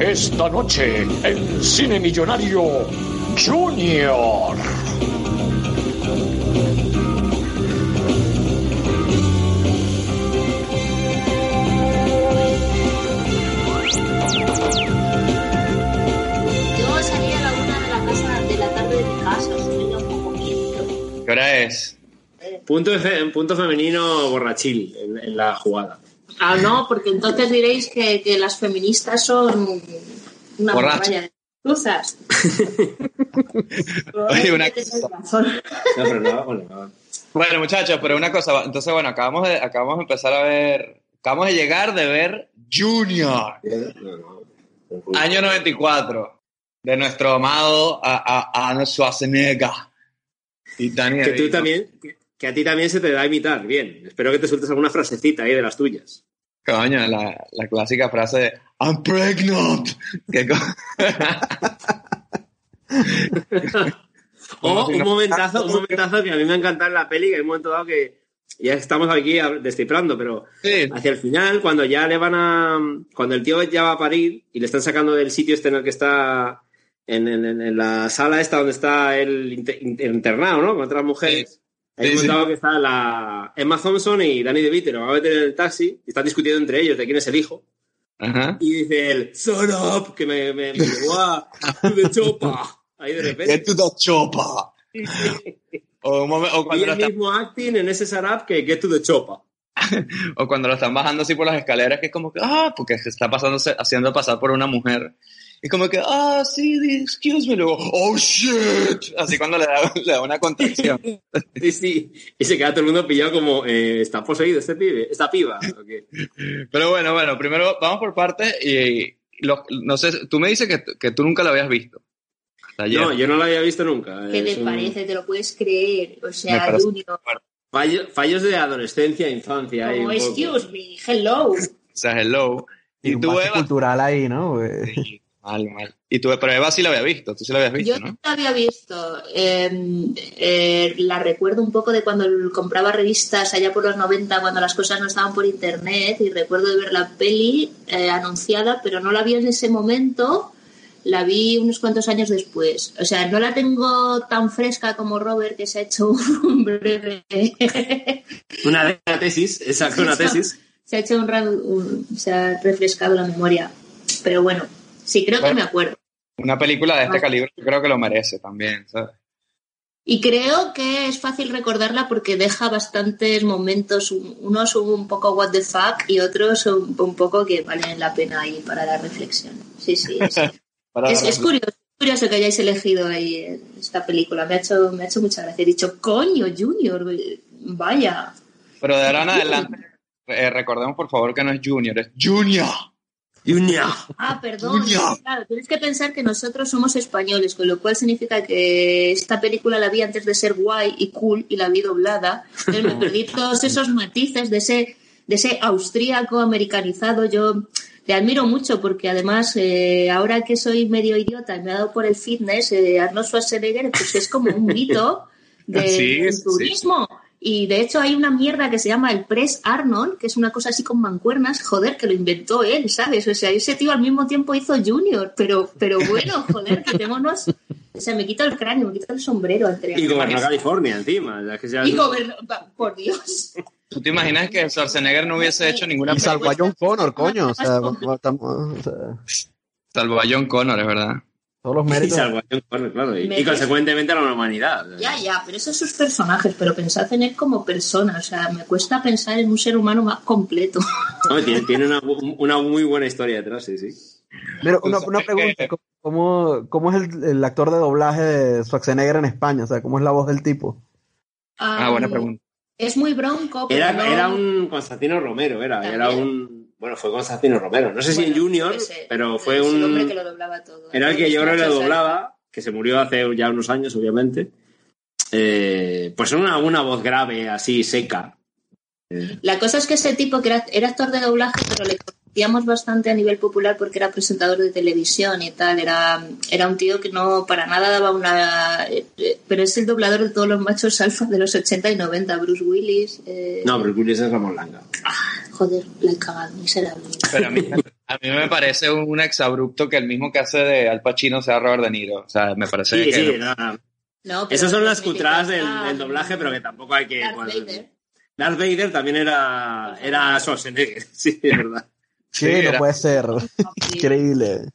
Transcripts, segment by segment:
Esta noche en Cine Millonario Junior. ¿Qué hora es? Punto, fe- punto femenino borrachil en, en la jugada. Ah, no, porque entonces diréis que, que las feministas son una Borrachas. morralla de cruzas. Oye, una Tenéis cosa. razón. No, pero no, bueno, no. Bueno, muchachos, pero una cosa, entonces, bueno, acabamos de, acabamos de empezar a ver, acabamos de llegar de ver Junior, año 94, de nuestro amado a- a- Schwarzenegger. Y Dani Que tú también, que, que a ti también se te da a imitar. Bien, espero que te sueltes alguna frasecita ahí de las tuyas. Coño, la, la clásica frase de I'm pregnant. O un momentazo, un momentazo que a mí me ha encantado en la peli, que hay un momento dado que ya estamos aquí descifrando, pero Sí, hacia el final, cuando ya le van a. Cuando el tío ya va a parir y le están sacando del sitio este en el que está. En, en- en- la sala esta donde está el inter- inter- internado, ¿no? Con otras mujeres. Sí, un sí. momento dado que está la Emma Thompson y Danny DeVito, lo van a meter en el taxi y están discutiendo entre ellos de quién es el hijo. Ajá. Y dice él, son up, que me, me, me llevó a to the chopa. Ahí de repente. Get to the chopper. O, o Y cuando lo el están, mismo acting en ese sarap que Get to the Chopa. o cuando lo están bajando así por las escaleras, que es como que, ah, porque se está pasando, haciendo pasar por una mujer. Y como que, ah, sí, excuse me, luego, oh shit. Así cuando le da, le da una contracción. Sí, sí. Y se queda todo el mundo pillado como, eh, ¿está poseído este pibe? ¿Esta piba? Pero bueno, bueno, primero vamos por partes y lo- no sé, tú me dices que, que tú nunca lo habías visto. Ayer. No, yo no lo había visto nunca. ¿Qué te un- parece? ¿Te lo puedes creer? O sea, Junior. fallo- fallos de adolescencia, infancia. ahí Como, poco. excuse me, hello. O sea, hello. Y Y un tú, bache Eva. cultural ahí, ¿no? Sí, mal, mal. Y tú, pero Eva sí la había visto, tú sí la habías visto, Yo ¿no? la había visto. Eh, eh, la recuerdo un poco de cuando compraba revistas allá por los 90, cuando las cosas no estaban por internet. Y recuerdo de ver la peli eh, anunciada, pero no la vi en ese momento. La vi unos cuantos años después. O sea, no la tengo tan fresca como Robert, que se ha hecho un breve. Una, tesis, exacto, una tesis. se ha hecho un, un- se ha refrescado la memoria. Pero bueno, sí, creo que me acuerdo. Una película de este Ah. calibre yo creo que lo merece también, ¿sabes? Y creo que es fácil recordarla porque deja bastantes momentos, un- unos un poco what the fuck y otros un, un poco que valen la pena ahí para la reflexión. Sí, sí. Es, Para es, es curioso, que hayáis elegido ahí esta película. Me ha hecho, me ha hecho mucha gracia. He dicho, coño, Junior, vaya. Pero de ahora en adelante, eh, recordemos por favor que no es Junior, es Junior. Junior. Ah, perdón. Junior. Claro, tienes que pensar que nosotros somos españoles, con lo cual significa que esta película la vi antes de ser guay y cool y la vi doblada. Entonces me perdí todos esos matices de ese, de ese austríaco americanizado. Yo le admiro mucho porque además eh, ahora que soy medio idiota y me ha dado por el fitness, eh, Arnold Schwarzenegger pues es como un mito de- Sí, del sí. turismo. Y de hecho hay una mierda que se llama el Press Arnold, que es una cosa así con mancuernas, joder, que lo inventó él, ¿sabes? O sea, ese tío al mismo tiempo hizo Junior, pero, pero bueno, joder, quitémonos. O sea, me quito el cráneo, me quito el sombrero entre Y gobernó. California encima. ya que ya- Y gobernó, por Dios. ¿Tú te imaginas que Schwarzenegger no hubiese hecho ninguna y salvo a John Connor, coño. O sea, estamos- o sea, salvo a John Connor, es verdad? Todos los Y méritos. claro. Y, y Me- consecuentemente a la humanidad. Ya, ya, pero esos son sus personajes, pero pensad en él como persona. O sea, me cuesta pensar en un ser humano más completo. Tiene tiene una, una muy buena historia detrás, sí, sí. Mira, una, sabes pregunta. ¿Cómo, cómo es el, el actor de doblaje de Schwarzenegger en España? O sea, ¿cómo es la voz del tipo? Ah, buena pregunta. Es muy bronco, pero Era, no- era un Constantino Romero, era. Era un. Bueno, fue Constantino Romero. No sé si en Junior, pero fue hombre un. que lo doblaba todo. Era el que yo creo que Muchos doblaba, que se murió hace ya unos años, obviamente. Eh, pues una, una voz grave, así, seca. La cosa es que ese tipo que era, era actor de doblaje, pero le conocíamos bastante a nivel popular porque era presentador de televisión y tal. Era, era un tío que no para nada daba una. eh, eh, pero es el doblador de todos los machos alfa de los 80 y 90. Bruce Willis. eh, No, pero Willis es Ramón Langa. Joder, la he cagado, miserable. Pero a mí, a mí me parece un exabrupto que el mismo que hace de Al Pacino sea Robert De Niro. O sea, me parece Sí, que... sí, no, no. No, Esas son las cutradas del, del doblaje, pero que tampoco hay que. Darth Vader. Darth Vader también era, era Schwarzenegger, sí, es verdad. Sí, Sí, no era- puede ser. Increíble.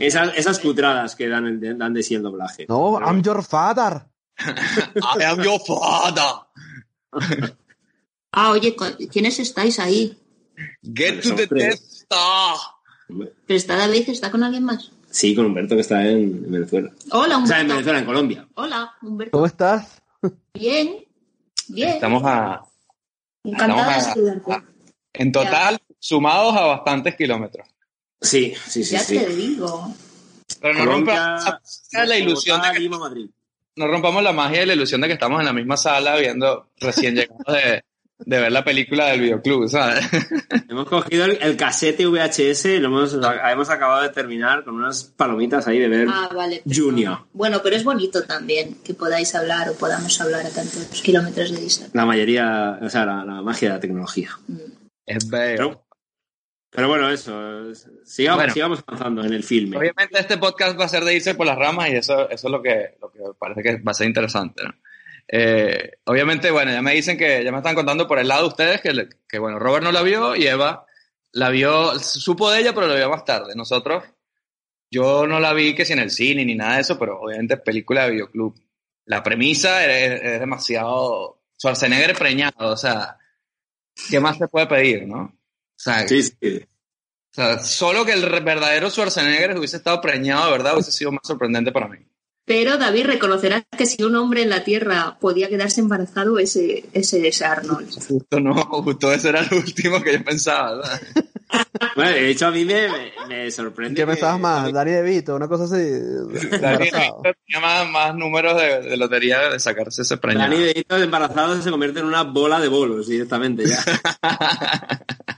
Esas, esas cutradas que dan, dan de sí el doblaje. No, I'm your father. I am your father. Ah, oye, ¿con- ¿quiénes estáis ahí? Get to the. Death Star. ¿Pero está David? ¿Está con alguien más? Sí, con Humberto que está en, en Venezuela. Hola, O sea, en Humberto. Venezuela, en Colombia. Hola, Humberto. ¿Cómo estás? Bien, bien. Estamos a, Encantada de estamos a- saludarte. a- en total sumados a bastantes kilómetros. Sí, sí, sí. Ya sí. te digo. Pero no Colombia, rompamos la ilusión de que, Lima, Madrid. no rompamos la magia y la ilusión de que estamos en la misma sala viendo recién llegados de, de ver la película del videoclub, ¿sabes? Hemos cogido el, el casete VHS y lo hemos, hemos acabado de terminar con unas palomitas ahí de ver Ah, vale. pero- Junior. Bueno, pero es bonito también que podáis hablar o podamos hablar a tantos kilómetros de distancia. La mayoría, o sea, la, la magia de la tecnología. Mm. Es bello. Pero, pero bueno, eso. es- Sigamos, Bueno. sigamos avanzando en el filme. Obviamente este podcast va a ser de irse por las ramas y eso, eso es lo que, lo que parece que va a ser interesante. ¿no? Eh, obviamente, bueno, ya me dicen que ya me están contando por el lado de ustedes que, que, bueno, Robert no la vio y Eva la vio, supo de ella, pero la vio más tarde. Nosotros, yo no la vi que si en el cine ni nada de eso, pero obviamente película de videoclub. La premisa es, es demasiado Schwarzenegger preñado, o sea, ¿qué más se puede pedir, no? O sea, Sí, sí. o sea, solo que el verdadero Schwarzenegger hubiese estado preñado, de verdad, hubiese sido más sorprendente para mí. Pero David reconocerá que si un hombre en la Tierra podía quedarse embarazado, ese, ese es Arnold. Justo no, justo ese era el último que yo pensaba. Bueno, de hecho, a mí me, me- me sorprende. ¿Qué que- pensabas más? Dani DeVito, una cosa así. Dani embarazado. tenía más, más números de, de lotería de sacarse ese preñado. Dani de Vito embarazado se convierte en una bola de bolos directamente ya.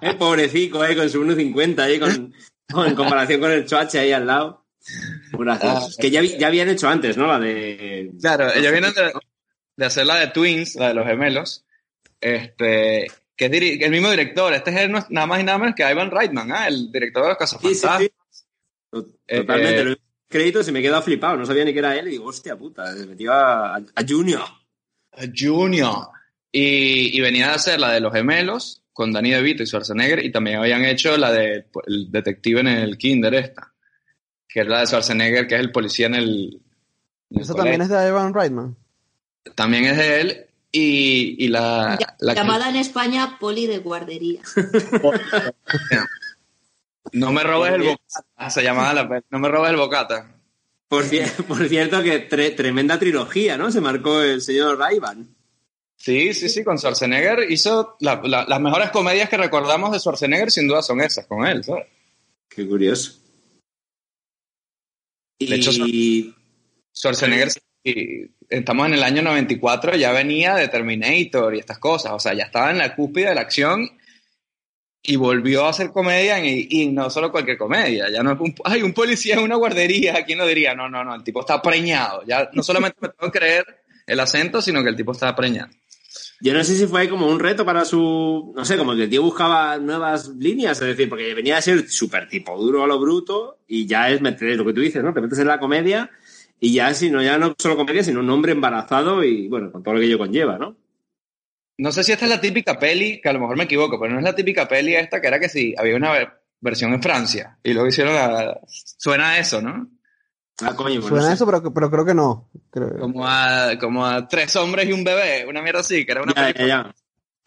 Eh, Pobrecico, eh, con su 1.50 ahí, con, con- en comparación con el Choache ahí al lado. Muy gracioso. Ah. que ya, ya habían hecho antes, ¿no? La de. Claro, ellos vienen de, de hacer la de Twins, la de los gemelos, este, que es diri- el mismo director. Este es el- nada más y nada menos que Ivan Reitman, ¿ah? el director de los Sí, sí, Cazafantasmas. sí. Totalmente. Eh, Los créditos y me he quedado flipado. No sabía ni que era él y digo, hostia puta, se metió a, a Junior. Junior. Y, y venía a hacer la de los gemelos con Danny DeVito y Schwarzenegger y también habían hecho la de el detective en el kinder esta, que es la de Schwarzenegger, que es el policía en el... en el Eso también es de Evan Reitman. También es de él y, y la... Ya- la que- llamada en España poli de guardería. no me robes el bocata, se llamaba la No me robes el bocata. Por, cier- por cierto, que tre- tremenda trilogía, ¿no? Se marcó el señor Ivan. Sí, sí, sí, con Schwarzenegger hizo la- la- las mejores comedias que recordamos de Schwarzenegger, sin duda son esas, con él, ¿sabes? Qué curioso. De hecho, Y Schwarzenegger, y estamos en el año 94, ya venía de Terminator y estas cosas, o sea, ya estaba en la cúspide de la acción y volvió a hacer comedia y, y no solo cualquier comedia, ya no es un, ay, un policía en una guardería, ¿quién lo diría? No, no, no, el tipo está preñado, ya no solamente me tengo que creer el acento, sino que el tipo está preñado. Yo no sé si fue como un reto para su. No sé, como que el tío buscaba nuevas líneas, es decir, porque venía a ser súper tipo duro a lo bruto y ya es meter lo que tú dices, ¿no? Te metes en la comedia y ya, si no, ya no solo comedia, sino un hombre embarazado y bueno, con todo lo que ello conlleva, ¿no? No sé si esta es la típica peli, que a lo mejor me equivoco, pero no es la típica peli esta que era que sí, había una ver- versión en Francia y luego hicieron la... Suena eso, ¿no? Ah, coño, bueno, Suena sí. eso, pero, pero creo que no. Creo- Como a, como a tres hombres y un bebé, una mierda así, que era una Ya, película. ya, ya.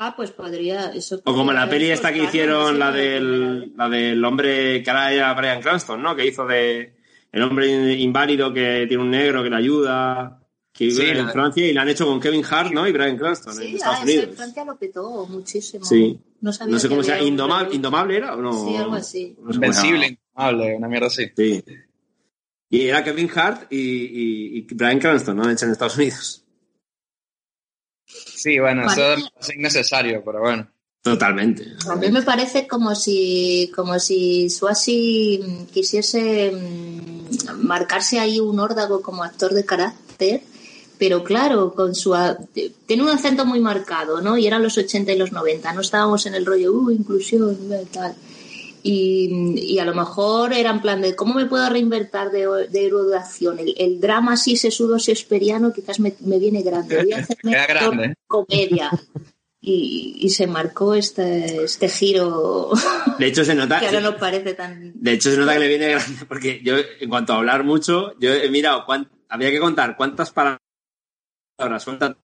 Ah, pues podría. Eso O como la peli esta que hicieron, la del, la del hombre que ahora era Brian Cranston, ¿no? Que hizo de el hombre inválido que tiene un negro que le ayuda. Que vive Sí, en la- Francia y la han hecho con Kevin Hart, ¿no? Y Brian Cranston en Sí, Estados ah, eso en Unidos. Francia lo petó muchísimo. Sí. No, sabía No sé cómo se había llama. un Indomable. ¿Indomable era o no? Sí, algo así. No sé Invencible, indomable, una mierda así. Sí. Y era Kevin Hart y, y, y Brian Cranston, ¿no? Hecho en Estados Unidos. Sí, bueno, eso Parece- es innecesario, pero bueno. Totalmente. A mí me parece como si, como si Swasey mm, quisiese mm, marcarse ahí un órdago como actor de carácter, pero claro, con su tiene un acento muy marcado, ¿no? Y eran los 80 y los 90, no estábamos en el rollo, uh, inclusión, tal. Y, y a lo mejor era en plan de cómo me puedo reinventar de, de héroe de acción. El, el drama así sesudo shakespeariano quizás me, me viene grande. Voy a hacerme grande. comedia. Y, y se marcó este, este giro De hecho, se nota. que ahora no parece tan... De hecho, se nota que le viene grande porque yo, en cuanto a hablar mucho, yo he mirado, cuán- había que contar cuántas palabras suelta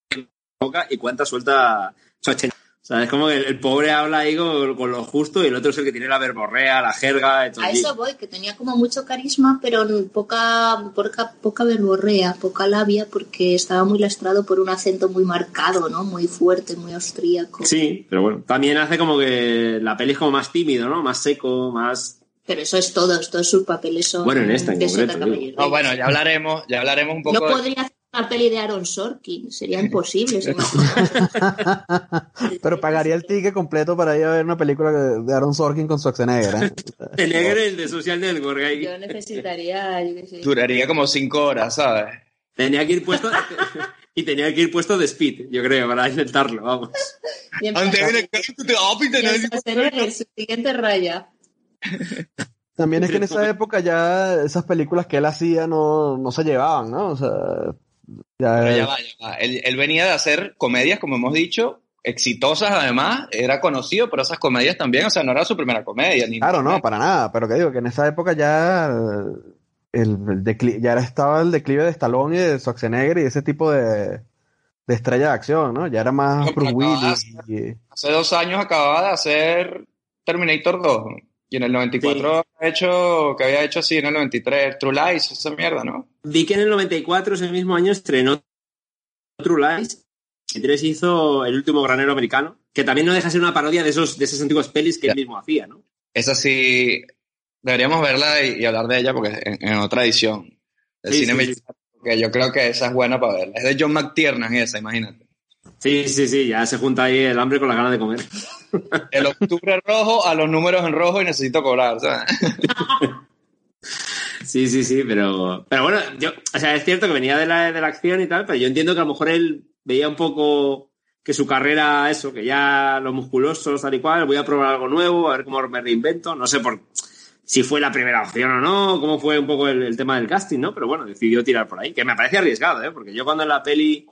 boca y cuántas suelta Schwarzenegger. O sea, es como que el, el pobre habla ahí con, con lo justo y el otro es el que tiene la verborrea, la jerga. todo A eso voy, que tenía como mucho carisma, pero poca, poca, poca verborrea, poca labia, porque estaba muy lastrado por un acento muy marcado, ¿no? Muy fuerte, muy austríaco. Sí, pero bueno, también hace como que la peli es como más tímido, ¿no? Más seco, más... Pero eso es todo, todos sus papeles son Bueno, en esta en de concreto. No, bueno, ya hablaremos, ya hablaremos un poco No podría hacer una peli de Aaron Sorkin, sería imposible. Pero pagaría el ticket completo para ir a ver una película de Aaron Sorkin con Schwarzenegger, ¿eh? Schwarzenegger, el de Social Network. ahí. Yo necesitaría, yo qué sé. Duraría como cinco horas, ¿sabes? Tenía que ir puesto... y tenía que ir puesto de speed, yo creo, para intentarlo, vamos. Y Antes el de y el Schwarzenegger, su siguiente raya. También es que en esa época ya esas películas que él hacía no, no se llevaban, ¿no? O sea, ya, Pero ya va, ya va. Él, él venía de hacer comedias, como hemos dicho, exitosas además, era conocido por esas comedias también, o sea, no era su primera comedia. Ni Claro, no, para nada, pero que digo que en esa época ya el, el decli- ya era- estaba el declive de Stallone y de Schwarzenegger y ese tipo de, de estrella de acción, ¿no? Ya era más No, Bruce Willis. y- Hace dos años acababa de hacer Terminator 2, y en el 94 ha hecho, que había hecho así en el 93, True Lies, esa mierda, ¿no? Vi que en el 94, ese mismo año, estrenó True Lies. Y tres hizo El último granero americano, que también no deja de ser una parodia de esos, de esas antiguas pelis que él mismo hacía, ¿no? Esa sí, deberíamos verla y, y hablar de ella porque en, en otra edición del Sí, cine sí, porque yo creo que esa es buena para verla. Es de John McTiernan esa, imagínate. Sí, sí, sí, ya se junta ahí el hambre con la gana de comer. El octubre rojo a los números en rojo y necesito cobrar, ¿sabes? Sí, sí, sí, pero, pero bueno, yo, o sea, es cierto que venía de la, de la acción y tal, pero yo entiendo que a lo mejor él veía un poco que su carrera, eso, que ya los musculosos, tal y cual, voy a probar algo nuevo, a ver cómo me reinvento, no sé por si fue la primera opción o no, cómo fue un poco el, el tema del casting, ¿no? Pero bueno, decidió tirar por ahí, que me parece arriesgado, ¿eh? Porque yo cuando en la peli,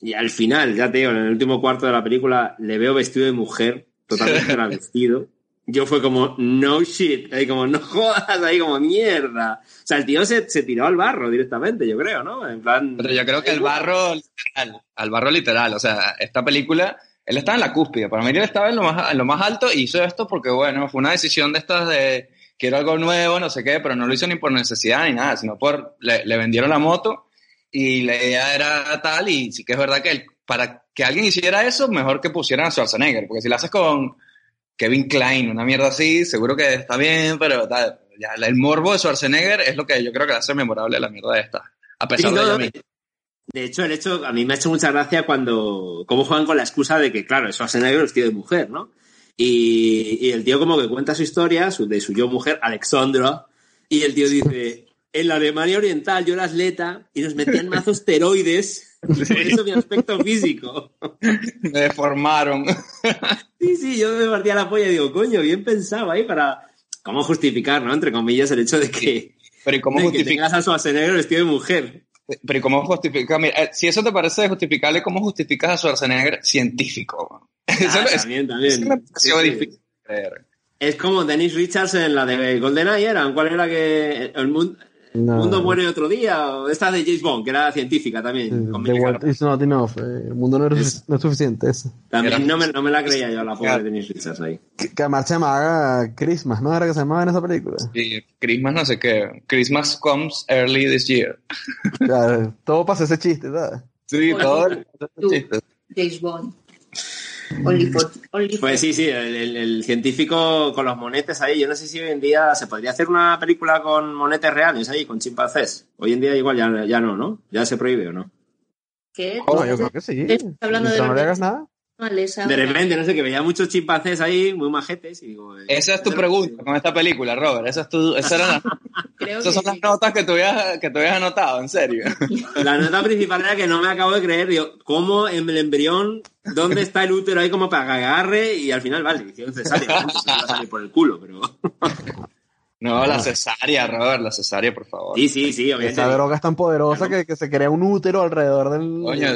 y al final, ya te digo, en el último cuarto de la película, le veo vestido de mujer, totalmente travestido. Yo fue como, no shit, ahí como, no jodas, ahí como, mierda. O sea, el tío se, se tiró al barro directamente, yo creo, ¿no? En plan... Pero yo creo que el barro literal, al barro literal, o sea, esta película, él estaba en la cúspide, para mí él estaba en lo más, en lo más alto y hizo esto porque, bueno, fue una decisión de estas de quiero algo nuevo, no sé qué, pero no lo hizo ni por necesidad ni nada, sino por, le, le vendieron la moto y la idea era tal y sí que es verdad que para que alguien hiciera eso, mejor que pusieran a Schwarzenegger, porque si lo haces con Kevin Klein, una mierda así, seguro que está bien, pero tal, ya, el morbo de Schwarzenegger es lo que yo creo que le hace memorable la mierda de esta, a pesar Sí, de no, ella no, misma. de hecho, el hecho, a mí me ha hecho mucha gracia cuando, cómo juegan con la excusa de que, claro, Schwarzenegger es tío de mujer, ¿no? Y, y el tío como que cuenta su historia, su, de su yo mujer, Alexandra, y el tío dice, en la Alemania Oriental yo era atleta y nos metían mazos esteroides, por eso mi aspecto físico. Me deformaron. Sí, sí, yo me partía la polla y digo, coño, bien pensado ahí para, ¿cómo justificar, no? Entre comillas, el hecho de que, Pero ¿y cómo de que tengas a Schwarzenegger vestido de mujer. Pero ¿y cómo justifica? Mira, eh, si eso te parece justificable, ¿cómo justificas a Schwarzenegger científico? Eso, Ah, es- también, eso también. me pareció Sí, sí. difícil de creer. Es como Dennis Richards en la de GoldenEye, ¿era? ¿Cuál era que el mundo, No. Mundo muere otro día, o esta de James Bond, que era científica también. con world Harper. is not enough. eh, El mundo no es, no es suficiente. Eso. También no me, no me la creía yo, la pobre Denise Richards ahí. Que, que además se llamaba Christmas, ¿no? Era que se llamaba en esa película. Y Christmas no sé qué. Christmas comes early this year. Claro, todo pasa ese chiste, ¿sabes? Sí, todo. James Bond. Only for, only for- Pues sí, sí, el, el- el científico con los monetes ahí. Yo no sé si hoy en día se podría hacer una película con monetes reales ahí, con chimpancés. Hoy en día igual ya, ya no, ¿no? Ya se prohíbe o no. ¿Qué? Oh, yo creo que sí. ¿Estás hablando de no le hagas nada. De repente, no sé, que veía muchos chimpancés ahí, muy majetes, y digo... eh, Esa es tu pregunta con esta película, Robert. Esa es tu, esa era la- Creo esas que son las notas que tú, habías, que tú habías anotado, en serio. La nota principal era que no me acabo de creer, digo, ¿cómo en el embrión, dónde está el útero ahí como para que agarre? Y al final, vale, hicieron cesárea, ¿no? se iba a salir por el culo, pero... No, la cesárea, Robert, la cesárea, por favor. Sí, sí, sí, obviamente. Esa droga es tan poderosa que, que se crea un útero alrededor del. Coño,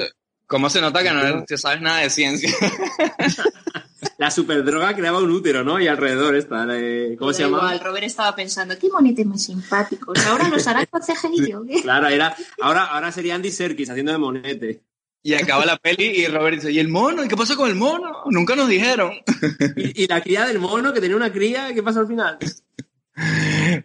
¿cómo se nota que no te sabes nada de ciencia? La superdroga creaba un útero, ¿no? Y alrededor esta, eh, ¿cómo se Da llama? igual, Robert estaba pensando, qué monetes más simpáticos. Ahora los harán con CGI, ¿o qué? Claro, era, ahora, ahora sería Andy Serkis haciendo de monete. Y acaba la peli y Robert dice, ¿y el mono? ¿Y qué pasa con el mono? Nunca nos dijeron. Y, y la cría del mono, que tenía una cría, ¿qué pasó al final?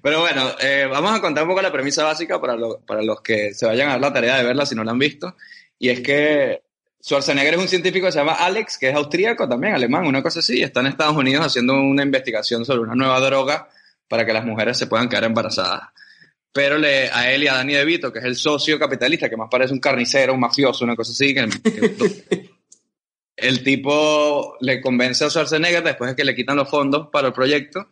Pero bueno, eh, vamos a contar un poco la premisa básica para, lo- para los que se vayan a dar la tarea de verla si no la han visto. Y es que Schwarzenegger es un científico que se llama Alex, que es austríaco también, alemán, una cosa así. y Está en Estados Unidos haciendo una investigación sobre una nueva droga para que las mujeres se puedan quedar embarazadas. Pero le, a él y a Danny DeVito, que es el socio capitalista, que más parece un carnicero, un mafioso, una cosa así, que, que- el tipo le convence a Schwarzenegger, después de que le quitan los fondos para el proyecto,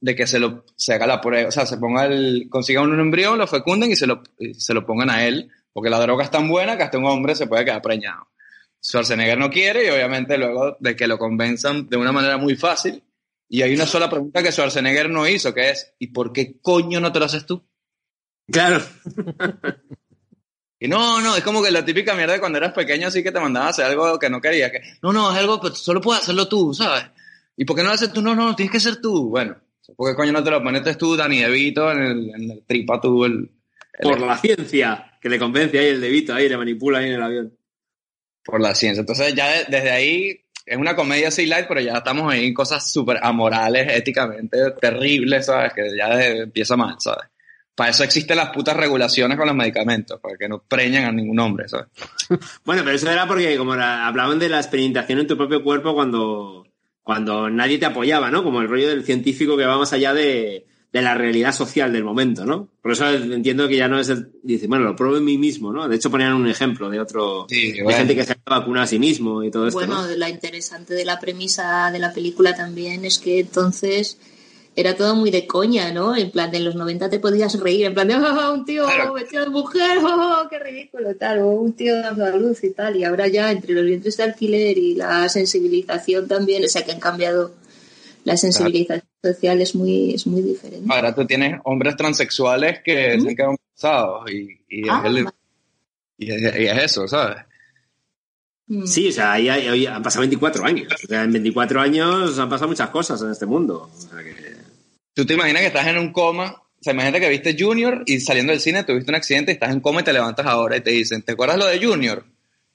de que se lo se haga la prueba, o sea, se ponga el, consigan un embrión, lo fecunden y se lo, y se lo pongan a él, porque la droga es tan buena que hasta un hombre se puede quedar preñado. Schwarzenegger no quiere y obviamente luego de que lo convenzan de una manera muy fácil, y hay una sola pregunta que Schwarzenegger no hizo, que es, ¿y por qué coño no te lo haces tú? Claro. Y no, no, es como que la típica mierda de cuando eras pequeño así que te mandaban a hacer algo que no querías, que no, no, es algo que solo puedes hacerlo tú, ¿sabes? ¿Y por qué no lo haces tú? No, no, tienes que ser tú. Bueno, ¿por qué coño no te lo pones tú, Dani DeVito, en el, en el tripa tú, el, el- Por la ciencia, que le convence ahí el debito, ahí le manipula ahí en el avión. por la ciencia. Entonces ya de- desde ahí es una comedia así light, pero ya estamos ahí en cosas súper amorales, éticamente terribles, ¿sabes? Que ya empieza mal, ¿sabes? Para eso existen las putas regulaciones con los medicamentos, para que no preñan a ningún hombre, ¿sabes? Bueno, pero eso era porque como hablaban de la experimentación en tu propio cuerpo cuando, cuando nadie te apoyaba, ¿no? Como el rollo del científico que va más allá de, de la realidad social del momento, ¿no? Por eso entiendo que ya no es el... Dice, bueno, lo pruebo en mí mismo, ¿no? De hecho ponían un ejemplo de otro... Sí, de bueno. gente que se vacuna a sí mismo y todo esto, Bueno, ¿no? la interesante de la premisa de la película también es que entonces era todo muy de coña, ¿no? En plan, en los 90 te podías reír, en plan de, "Ah, un tío Claro. vestido de mujer, oh, qué ridículo, tal, o un tío dando a luz y tal. Y ahora ya entre los vientres de alquiler y la sensibilización también, o sea que han cambiado la sensibilización social es muy, es muy diferente. Ahora tú tienes hombres transexuales que se han quedado embarazados y, y, es Ah, el- y es, y es eso, ¿sabes? Mm. Sí, o sea, ahí, ahí- ahí han pasado 24 años. O sea, en 24 años han pasado muchas cosas en este mundo. O sea que... Tú te imaginas que estás en un coma, o sea, imagínate que viste Junior y saliendo del cine tuviste un accidente y estás en coma y te levantas ahora y te dicen, ¿te acuerdas lo de Junior?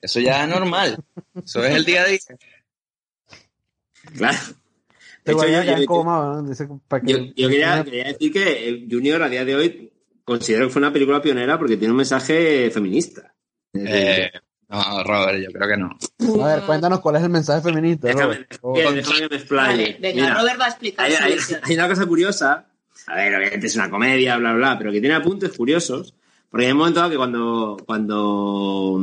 Eso ya es normal. Eso es el día a día. Claro. Te hecho, yo- yo- coma, ¿no? Dice, para que- Yo, yo quería, quería decir que eh, Junior a día de hoy considero que fue una película pionera porque tiene un mensaje feminista. Eh, no, Robert, yo creo que no. A ver, cuéntanos cuál es el mensaje feminista. Déjame, Robert. déjame- déjame que me explaye. Vale, venga, Mira, Robert va a explicar hay, una cosa curiosa. A ver, obviamente es una comedia, bla, bla, pero que tiene apuntes curiosos. Porque hay un momento que cuando, cuando,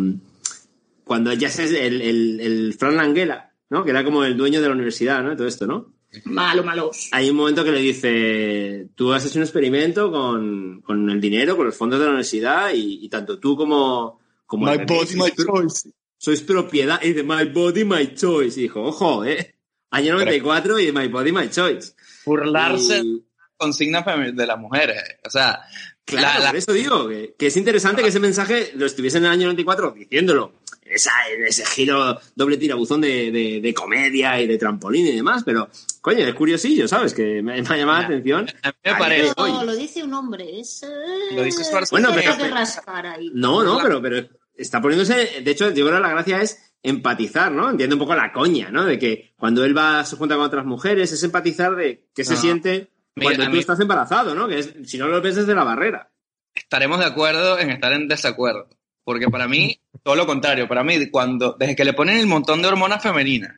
cuando ya es el, el, el Fran Langella, ¿no? Que era como el dueño de la universidad, ¿no? Todo esto, ¿no? Malo, malos. hay un momento que le dice, tú has hecho un experimento con, con el dinero, con los fondos de la universidad y, y tanto tú como... como My body, my sois choice. Sois propiedad y de My Body, My Choice. Y dijo, ojo, eh. Año 94 y de My Body, My Choice. Burlarse Y- consigna femi- de las mujeres. O sea, Claro, la- la- por eso digo que, que es interesante que ese mensaje lo estuviese en el año 94 diciéndolo esa, en ese giro doble tirabuzón de, de, de comedia y de trampolín y demás, pero coño, es curiosillo, ¿sabes? Que me, me ha llamado la atención. A mí me parece. No, lo dice un hombre. Es, eh, Lo dice. Bueno, pero- que rascar ahí. No, no, pero, pero está poniéndose. De hecho, yo creo que la gracia es empatizar, ¿no? Entiendo un poco la coña, ¿no? De que cuando él va se junta con otras mujeres, es empatizar de qué se No. siente Mira, cuando tú mí- estás embarazado, ¿no? Que es, si no lo ves desde la barrera. estaremos de acuerdo en estar en desacuerdo. Porque para mí, todo lo contrario. Para mí, cuando, desde que le ponen el montón de hormonas femeninas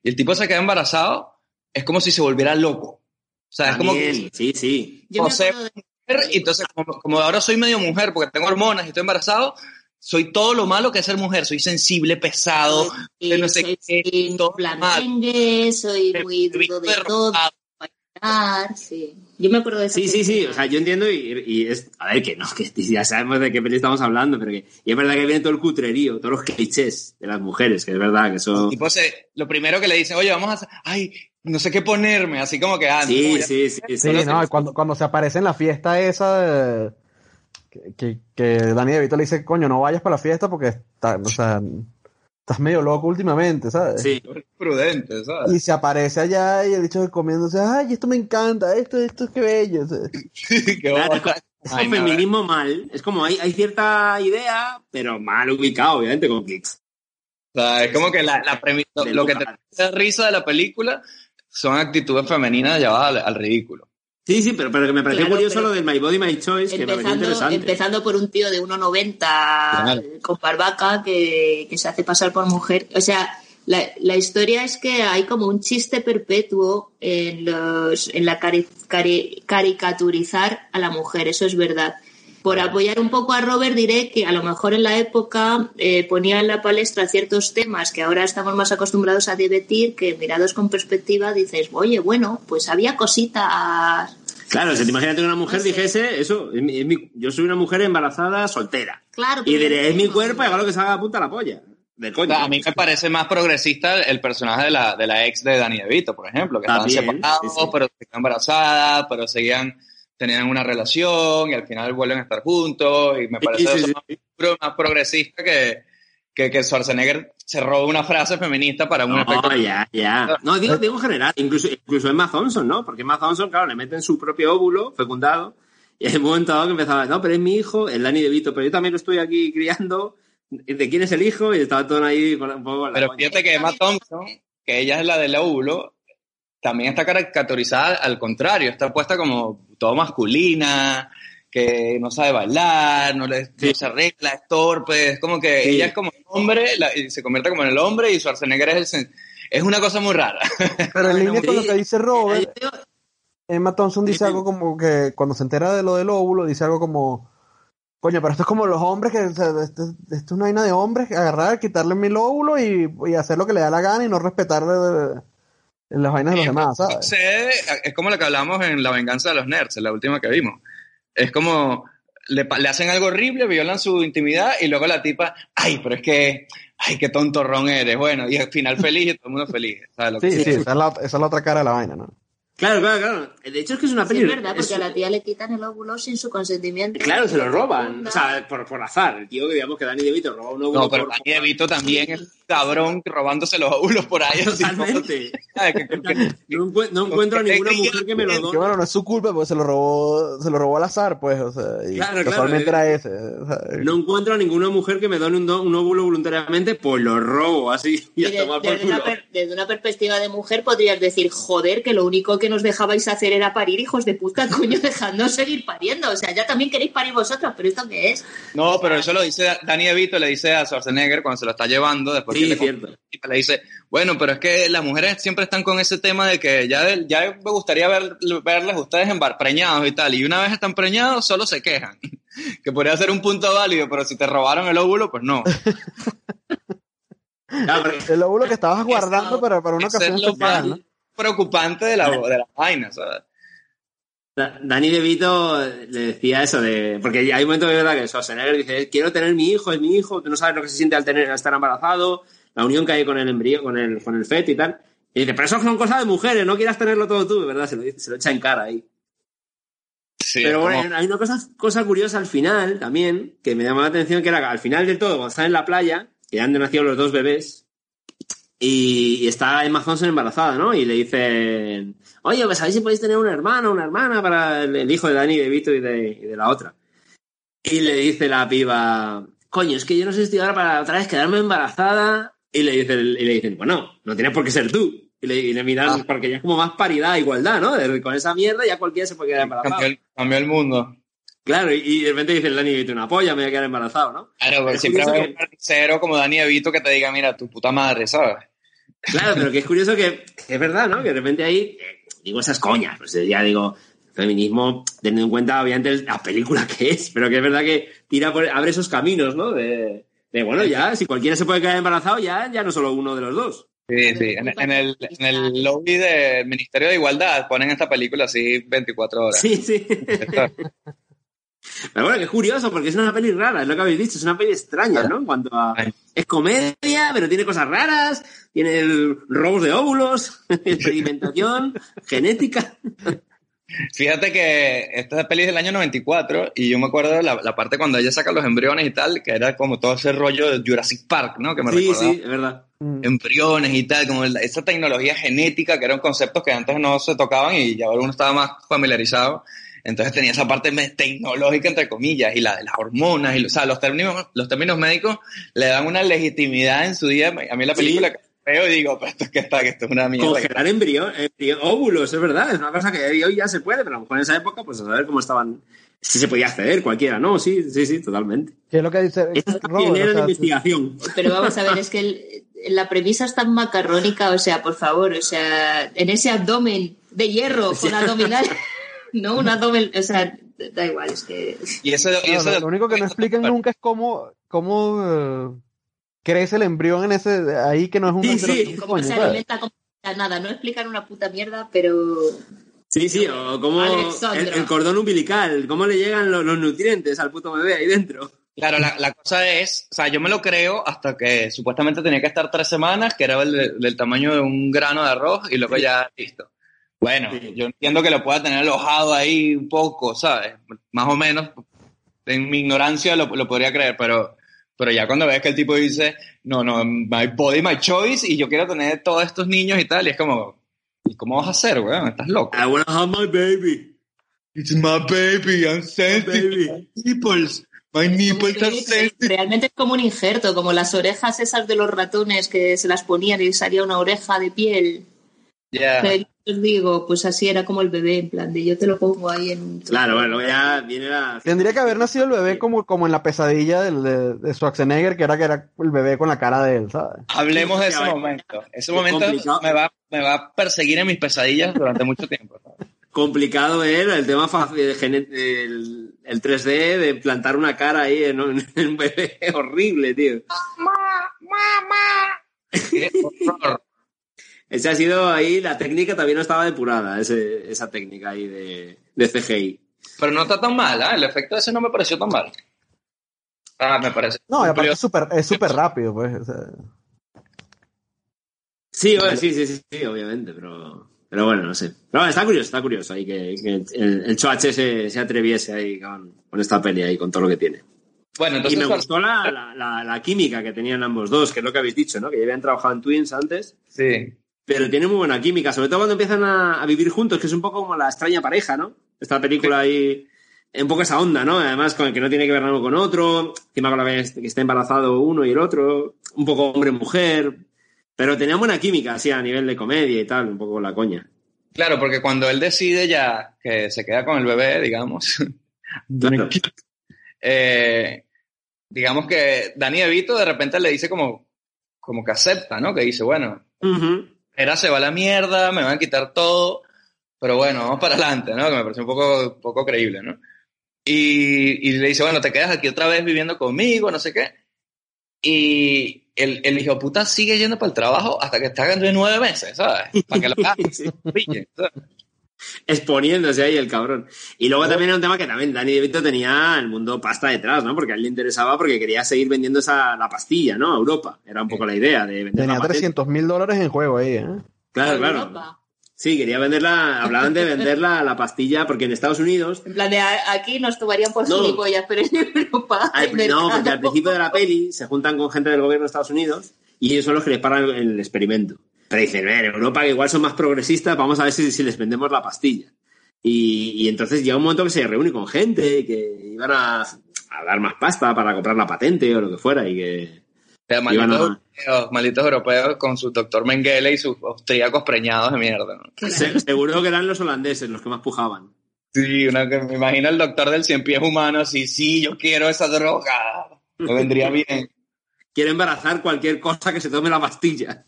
y el tipo se queda embarazado, es como si se volviera loco. O sea, es como También, sí, sí. Mujer, y entonces, como, como ahora soy medio mujer porque tengo hormonas y estoy embarazado, soy todo lo malo que es ser mujer. Soy sensible, pesado, no sé soy qué, todo soy muy duro de todo, bailar, sí. Yo me acuerdo de esa Sí, sí, sí, o sea, yo entiendo y, y es, a ver, que no, que ya sabemos de qué peli estamos hablando, pero que, y es verdad que viene todo el cutrerío, todos los clichés de las mujeres, que es verdad que eso... El tipo se- lo primero que le dice, oye, vamos a hacer, ay, no sé qué ponerme, así como que, ah, Sí, sí, sí, Sí, sí. no, y cuando, cuando se aparece en la fiesta esa de- que, que, que Dani DeVito le dice, coño, no vayas para la fiesta porque está, o sea, estás medio loco últimamente, ¿sabes? Sí. prudente, ¿sabes? Y se aparece allá y el dicho de comiéndose, ay, esto me encanta, esto, esto es que bello. o sea. Qué Claro, es un feminismo mal, es como hay, hay cierta idea, pero mal ubicado, obviamente, con clics. O sea, es como que la, la premi- lo, que te da risa de la película son actitudes femeninas llevadas al, al ridículo. Sí, sí, pero, pero que me pareció Claro, curioso lo del My Body, My Choice, que me pareció Empezando, interesante. empezando por un tío de 1,90 Claro. con barbaca que, que se hace pasar por mujer. O sea, la, la historia es que hay como un chiste perpetuo en, los, en la cari- cari- caricaturizar a la mujer, eso es verdad. Por apoyar un poco a Robert diré que a lo mejor en la época eh, ponía en la palestra ciertos temas que ahora estamos más acostumbrados a debatir, que mirados con perspectiva dices, oye, bueno, pues había cositas Claro, o sea, te imagínate que una mujer No sé. dijese eso, es mi- es mi- yo soy una mujer embarazada soltera. Claro, Y diré, es mi cuerpo y haga lo que se haga puta la polla. De O coño. sea, a mí me parece más progresista el personaje de la, de la ex de Dani DeVito, por ejemplo, que estaban También, separados, sí, sí. pero seguían embarazadas, pero seguían, tenían una relación y al final vuelven a estar juntos y me parece Sí, sí, eso sí. más, más progresista que, que, que Schwarzenegger se roba una frase feminista para un No, efecto. ya, ya. No, digo, digo en general. Incluso, incluso Emma Thompson, ¿no? Porque Emma Thompson, claro, le meten su propio óvulo fecundado. Y hay un momento dado que empezaba, no, pero es mi hijo, el Dani DeVito, pero yo también lo estoy aquí criando. ¿De quién es el hijo? Y estaba todo ahí con un poco la Pero coña. fíjate que Emma Thompson, que ella es la del óvulo, también está caricaturizada al contrario, está puesta como todo masculina, que no sabe bailar, no, le, Sí. no se arregla, es torpe, es como que Sí. ella es como el hombre, la- y se convierte como en el hombre y Schwarzenegger es el... sen- Es una cosa muy rara. Pero en línea con lo que dice Robert, Emma Thompson dice algo como que cuando se entera de lo del óvulo, dice algo como, coño, pero esto es como los hombres, que o sea, esto, esto es una vaina de hombres, agarrar, quitarle mi óvulo y, y hacer lo que le da la gana y no respetar eh, las vainas de los demás, ¿sabes? Sucede, es como lo que hablamos en La venganza de los nerds, en la última que vimos. Es como le, le hacen algo horrible, violan su intimidad y luego la tipa, ay, pero es que, ay, qué tontorrón eres. Bueno, y al final feliz y todo el mundo feliz. ¿sabes lo que Sí, sí, sea? esa es, la, esa es la otra cara de la vaina, ¿no? Claro, claro, claro. De hecho, es que es una Sí, peli. es verdad, porque es- a la tía le quitan el óvulo sin su consentimiento. Claro, se lo roban. O sea, por, por azar. El tío que digamos que Dani DeVito roba un óvulo. No, pero por- Dani DeVito también es cabrón robándose los óvulos por ahí. así, Totalmente. ¿sabes? Que- que- que- No, encuent- no encuentro a que- ninguna que- mujer que me lo Que done. bueno, no es su culpa porque se lo robó, se lo robó al azar, pues, o sea, y Claro, casualmente claro, era ese. o sea, No encuentro a ninguna mujer que me done un, do- un óvulo voluntariamente, pues lo robo así y Y a tomar por desde, una culo. per- desde una perspectiva de mujer podrías decir, joder, que lo único que nos dejabais hacer era parir, hijos de puta, coño, dejadnos seguir pariendo. O sea, ya también queréis parir vosotros, pero ¿esto qué es? No, pero eso lo dice Dani DeVito, le dice a Schwarzenegger cuando se lo está llevando, después Sí, que le cierto. le dice, bueno, pero es que las mujeres siempre están con ese tema de que ya, ya me gustaría ver, verles a ustedes en bar preñados y tal, y una vez están preñados solo se quejan, que podría ser un punto válido, pero si te robaron el óvulo, pues no. Porque- El óvulo que estabas guardando para, para una ocasión es lo más especial, ¿no? preocupante de la, de la vaina, ¿sabes? Da- Dani DeVito le decía eso de. Porque hay un momento de verdad que Schwarzenegger dice: Quiero tener mi hijo, es mi hijo, tú no sabes lo que se siente al tener, al estar embarazado, la unión que hay con el embrión, con el, con el feto y tal. Y dice: Pero eso son cosas de mujeres, no quieras tenerlo todo tú, de verdad, se lo, dice, se lo echa en cara ahí. Sí, Pero bueno, como- hay una cosa, cosa curiosa al final también, que me llamó la atención, que era que al final del todo, cuando están en la playa, y han nacido los dos bebés. Y, y está Emma Thompson embarazada, ¿no? Y le dicen, oye, pues sabéis si podéis tener un hermano, una hermana para el, hijo de Dani, de Vito y de, y de la otra. Y le dice la piba, coño, es que yo no sé si estoy ahora para otra vez quedarme embarazada. Y le, dice, y le dicen, bueno, no tienes por qué ser tú. Y le, y le miran, Ah. porque ya es como más paridad, igualdad, ¿no? Con esa mierda ya cualquiera se puede quedar embarazado. Cambió el, cambió el mundo. Claro, y, de repente dice el Dani DeVito, una polla, me voy a quedar embarazado, ¿no? Claro, porque siempre va a haber un carnicero como Dani Evito que te diga, mira, tu puta madre, ¿sabes? Claro, pero que es curioso que, que es verdad, ¿no? Que de repente ahí, digo esas coñas, pues ya digo, feminismo, teniendo en cuenta, obviamente, la película que es, pero que es verdad que tira por, abre esos caminos, ¿no? De, de, bueno, ya, si cualquiera se puede quedar embarazado, ya, ya no solo uno de los dos. Sí, sí. En, en el, en el lobby del Ministerio de Igualdad ponen esta película así 24 horas. Sí, sí. Pero bueno, que es curioso, porque es una peli rara, es lo que habéis dicho, es una peli extraña, ¿no? En cuanto a... Es comedia, pero tiene cosas raras, tiene el- robos de óvulos, experimentación, genética. Fíjate que esta peli es del año 94 y yo me acuerdo de la, la parte cuando ella saca los embriones y tal, que era como todo ese rollo de Jurassic Park, ¿no? Que me Sí, recordaba. sí, es verdad. Mm. Embriones y tal, como esa tecnología genética que eran conceptos que antes no se tocaban y ya uno estaba más familiarizado. Entonces tenía esa parte tecnológica, entre comillas, y la de las hormonas, y, o sea, los términos, los términos médicos le dan una legitimidad en su día. A mí la Sí. película que veo y digo, pero esto es que está, que esto es una mierda. Congelar embrión, embrión- óvulos, es verdad, es una cosa que hoy ya se puede, pero a lo mejor en esa época, pues a saber cómo estaban, si se podía acceder, cualquiera, ¿no? Sí, sí, sí, totalmente. ¿Qué es lo que dice Esta es Robert? pionera O de investigación. Pero vamos a ver, es que el- la premisa es tan macarrónica, o sea, por favor, o sea, en ese abdomen de hierro con abdominal, no un abdomen, o sea, da igual, es que Y eso, y eso lo, lo único que no explican nunca es cómo, cómo eh, crece el embrión en ese ahí que no es un Sí, sí, ¿qué como coño, se sabes? alimenta como nada, no explican una puta mierda, pero Sí, sí, o como el, el cordón umbilical, cómo le llegan los, los nutrientes al puto bebé ahí dentro. Claro, la, la cosa es, o sea, yo me lo creo hasta que supuestamente tenía que estar tres semanas, que era el de- del tamaño de un grano de arroz, y luego ya listo. Bueno, Sí. yo entiendo que lo pueda tener alojado ahí un poco, ¿sabes? Más o menos, en mi ignorancia lo, lo podría creer, pero, pero ya cuando ves que el tipo dice, no, no, my body, my choice, y yo quiero tener todos estos niños y tal, y es como, ¿y cómo vas a hacer, weón? Estás loco. I wanna have my baby. It's my baby, I'm sensitive. Baby. Nipples. My nipples are sensitive. realmente es como un injerto, como las orejas esas de los ratones que se las ponían y salía una oreja de piel. Pero os digo, pues así era como el bebé, en plan de yo te lo pongo ahí en... Claro, bueno, ya viene la... Tendría que haber nacido el bebé como, como en la pesadilla del, de, de Schwarzenegger, que era que era el bebé con la cara de él, ¿sabes? Hablemos de ese momento. Ese momento complicado. me va, me va a perseguir en mis pesadillas durante mucho tiempo. complicado era el tema fácil, el, el, el 3D de plantar una cara ahí en un, en un bebé horrible, tío. Qué horror. Ese ha sido ahí, la técnica también no estaba depurada, ese- esa técnica ahí de, de CGI. Pero no está tan mal, ¿ah? El efecto ese no me pareció tan mal. Ah, me parece. No, y aparte curioso. es súper es súper rápido, pues. o sea, Sí, bueno, sí, sí, sí, sí, obviamente, pero, pero bueno, no sé. Pero bueno, está curioso, está curioso ahí que, que el, el Choache se, se atreviese ahí con, con esta peli ahí, con todo lo que tiene. Bueno, Y entonces. me gustó la, la, la- la química que tenían ambos dos, que es lo que habéis dicho, ¿no? Que ya habían trabajado en Twins antes. Sí. Pero tiene muy buena química, sobre todo cuando empiezan a, a vivir juntos, que es un poco como la extraña pareja, ¿no? Esta película ahí, un poco esa onda, ¿no? Además, con el que no tiene que ver uno con otro, encima con la vez que está embarazado uno y el otro, un poco hombre-mujer, pero tenían buena química, así a nivel de comedia y tal, un poco la coña. Claro, porque cuando él decide ya que se queda con el bebé, digamos, Claro. eh, digamos que Dani Evito de repente le dice como, como que acepta, ¿no? Que dice, bueno, Ujú. Era se va la mierda, me van a quitar todo, pero bueno, vamos para adelante, ¿no? Que me parece un poco, un poco creíble, ¿no? Y, y le dice, bueno, te quedas aquí otra vez viviendo conmigo, no sé qué. Y el, el hijo puta sigue yendo para el trabajo hasta que está de nueve meses, ¿sabes? Para que lo haga, Sí. pille, ¿sabes? Exponiéndose ahí el cabrón. Y luego también era un tema que también Danny DeVito tenía el mundo pasta detrás, ¿no? Porque a él le interesaba porque quería seguir vendiendo esa, la pastilla, ¿no? A Europa. Era un poco la idea de vender tenía la patente. 300 mil dólares en juego ahí, ¿eh? Claro, claro. Europa. Sí, quería venderla, hablaban de venderla la pastilla, porque en Estados Unidos. En plan de aquí nos tomarían por No. gilipollas, pero en Europa. al- no, porque al principio de la peli se juntan con gente del gobierno de Estados Unidos y ellos son los que les pagan el experimento. Pero dicen, "Ver, en Europa que igual son más progresistas, vamos a ver si, si les vendemos la pastilla. Y, y entonces llega un momento que se reúne con gente que iban a, a dar más pasta para comprar la patente o lo que fuera y que. Pero malditos, a- europeos, malditos europeos con su doctor Mengele y sus austríacos preñados de mierda. ¿no? se- seguro que eran los holandeses los que más pujaban. Sí, una que me imagino el doctor del cien pies humano así, sí, yo quiero esa droga. Me vendría bien. Quiere embarazar cualquier cosa que se tome la pastilla.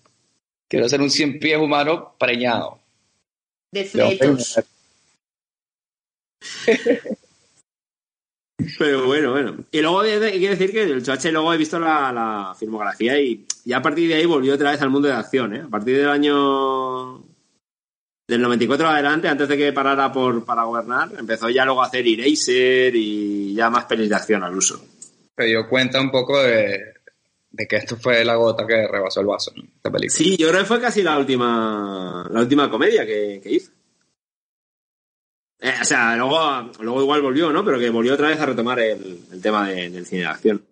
Quiero ser un cien pies humano preñado. De mujer. Pero bueno, bueno. Y luego hay hay que decir que el Choache luego he visto la, la filmografía y ya a partir de ahí volvió otra vez al mundo de acción, ¿eh? A partir del año del 94 adelante, antes de que parara por, para gobernar, empezó ya luego a hacer Eraser y ya más pelis de acción al uso. Se dio cuenta un poco de, de que esto fue la gota que rebasó el vaso, ¿no? Esta película. Sí, yo creo que fue casi la última la última comedia que, que hizo. Eh, o sea, luego, luego igual volvió, ¿no? Pero que volvió otra vez a retomar el, el tema de- del cine de acción.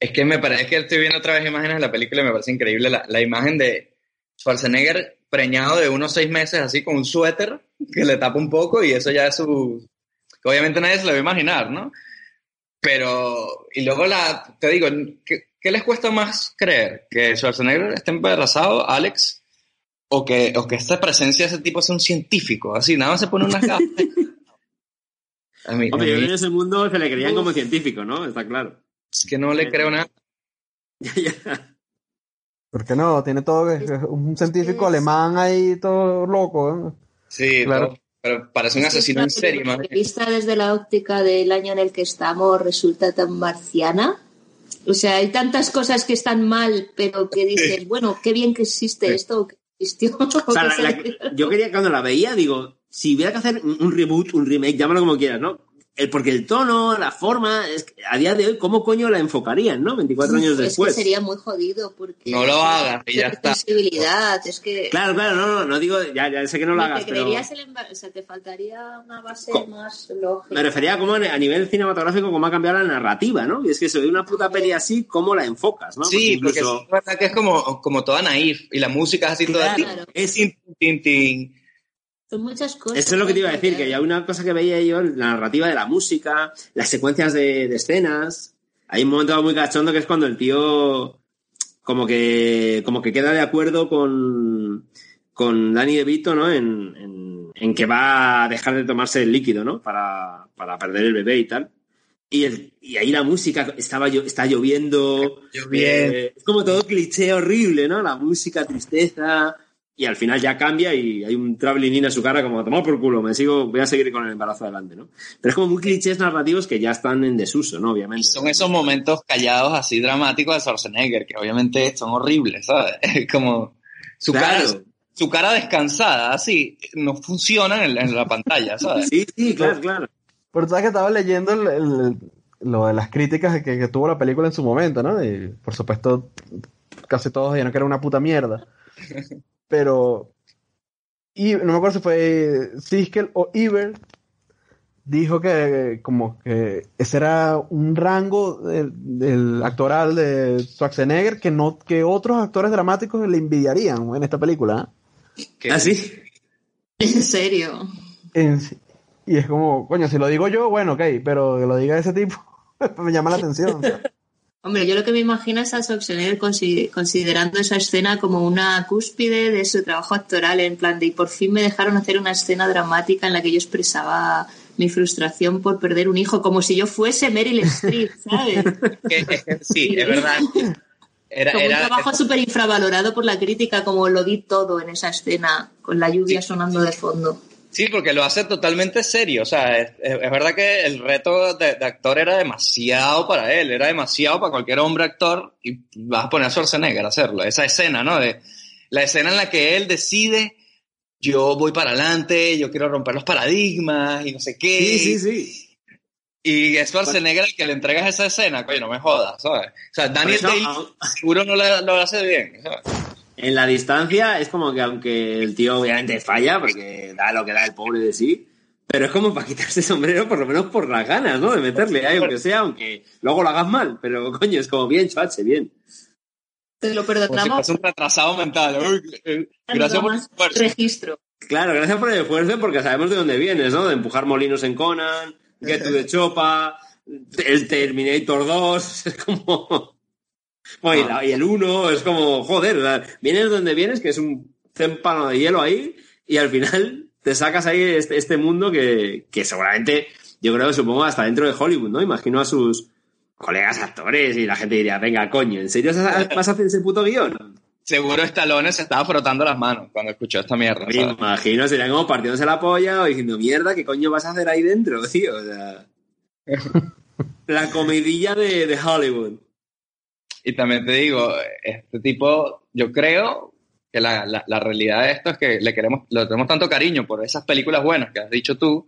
Es que me parece que estoy viendo otra vez imágenes de la película y me parece increíble la, la imagen de Schwarzenegger preñado de unos seis meses así con un suéter que le tapa un poco y eso ya es su... que Obviamente nadie se lo va a imaginar, ¿no? Pero, y luego la, te digo, ¿qué, qué les cuesta más creer? ¿Que Schwarzenegger esté embarazado, Alex? O que, o que esta presencia de ese tipo sea un científico, así, nada más se pone unas gafas. A mí, a Hombre, yo mí en ese mundo se le creían como científico, ¿no? Está claro. es que no le creo nada. ¿Por qué no? Tiene todo un científico alemán ahí todo loco. ¿eh? Sí, Claro. pero parece un asesino esta en serie, bien. Vista desde la óptica del año en el que estamos, resulta tan marciana. O sea, hay tantas cosas que están mal, pero que dices, bueno, qué bien que existe esto o que existió. O sea, la- que la- se- yo quería, cuando la veía, digo, si hubiera que hacer un reboot, un remake, llámalo como quieras, ¿no? El, porque el tono, la forma, es que a día de hoy, ¿cómo coño la enfocarían, no? 24 años es que después. sería muy jodido porque No lo hagas y ya es está. sensibilidad, es que Claro, claro, no, no, no digo, ya, ya sé que no lo hagas, te pero creerías el o sea, te faltaría una base Co- más lógica. me refería a cómo a nivel cinematográfico, cómo ha cambiado la narrativa, ¿no? Y es que se ve una puta peli así, ¿cómo la enfocas, no? Sí, porque incluso- es verdad que es como, como toda naif y la música es así toda Claro, es- tin, tin, tin. Son muchas cosas. Eso es lo que te iba a decir, que ya una cosa que veía yo, la narrativa de la música, las secuencias de, de escenas. Hay un momento muy cachondo que es cuando el tío como que, como que queda de acuerdo con, con Danny DeVito, ¿no? En, en, en que va a dejar de tomarse el líquido, ¿no? Para, para perder el bebé y tal. Y, el- y ahí la música estaba está lloviendo. Lloviendo. eh, es como todo cliché horrible, ¿no? La música, tristeza. Y al final ya cambia y hay un traveling in a su cara como tomado por culo, me sigo, voy a seguir con el embarazo adelante, ¿no? Pero es como muy clichés narrativos que ya están en desuso, ¿no? Obviamente. Son esos momentos callados así dramáticos de Schwarzenegger, que obviamente son horribles, ¿sabes? Como su, Claro. cara, su cara descansada, así, no funciona en, en la pantalla, ¿sabes? Sí, sí, claro, claro. Pero sabes que estaba leyendo el- el- lo de las críticas que, que tuvo la película en su momento, ¿no? Y por supuesto, casi todos dijeron que era una puta mierda. Pero. Y no me acuerdo si fue Siskel o Iber. Dijo que como que ese era un rango del, del actoral de Schwarzenegger que no que otros actores dramáticos le envidiarían en esta película. ¿eh? ¿Ah, sí? En serio. En- y es como, coño, si lo digo yo, bueno, ok, pero que lo diga ese tipo me llama la atención. Hombre, yo lo que me imagino es a Schwarzenegger consi- considerando esa escena como una cúspide de su trabajo actoral, en plan de, y por fin me dejaron hacer una escena dramática en la que yo expresaba mi frustración por perder un hijo, como si yo fuese Meryl Streep, ¿sabes? sí, es verdad. Era, Como un trabajo súper infravalorado por la crítica, como lo di todo en esa escena, con la lluvia sonando de fondo. Sí, porque lo hace totalmente serio. O sea, es, verdad que el reto de, de actor era demasiado para él, era demasiado para cualquier hombre actor y vas a poner a Schwarzenegger a hacerlo. Esa escena, ¿no? De, la escena en la que él decide, yo voy para adelante, yo quiero romper los paradigmas y no sé qué. Sí, sí, sí. Y es Schwarzenegger el que le entregas esa escena, coño, no me jodas, ¿sabes? O sea, Daniel Day seguro no lo, lo hace bien, ¿sabes? En la distancia es como que aunque el tío obviamente falla, porque da lo que da el pobre de sí, pero es como para quitarse el sombrero por lo menos por las ganas, ¿no? De meterle ahí, aunque sea, aunque luego lo hagas mal, pero coño, es como bien, chache, bien. Te lo perdonamos. fuese un retrasado mental. Uy, eh, Gracias por el esfuerzo. registro. Claro, gracias por el esfuerzo, porque sabemos de dónde vienes, ¿no? De empujar molinos en Conan, Get to the Chopa, el Terminator 2, es como... Bueno, y, la- y el 1, es como, joder, vienes de donde vienes, que es un témpano de hielo ahí, y al final te sacas ahí este, este mundo que, que seguramente, yo creo, supongo, hasta dentro de Hollywood, ¿no? Imagino a sus colegas actores y la gente diría, venga, coño, ¿en serio vas a hacer ese puto guion? Seguro Stallone se estaba frotando las manos cuando escuchó esta mierda. Me ¿sabes? imagino, serían como partiéndose la polla o diciendo, mierda, ¿qué coño vas a hacer ahí dentro, tío? O sea, la comidilla de, de Hollywood. Y también te digo, este tipo, yo creo que la, la, la realidad de esto es que le queremos, le tenemos tanto cariño por esas películas buenas que has dicho tú,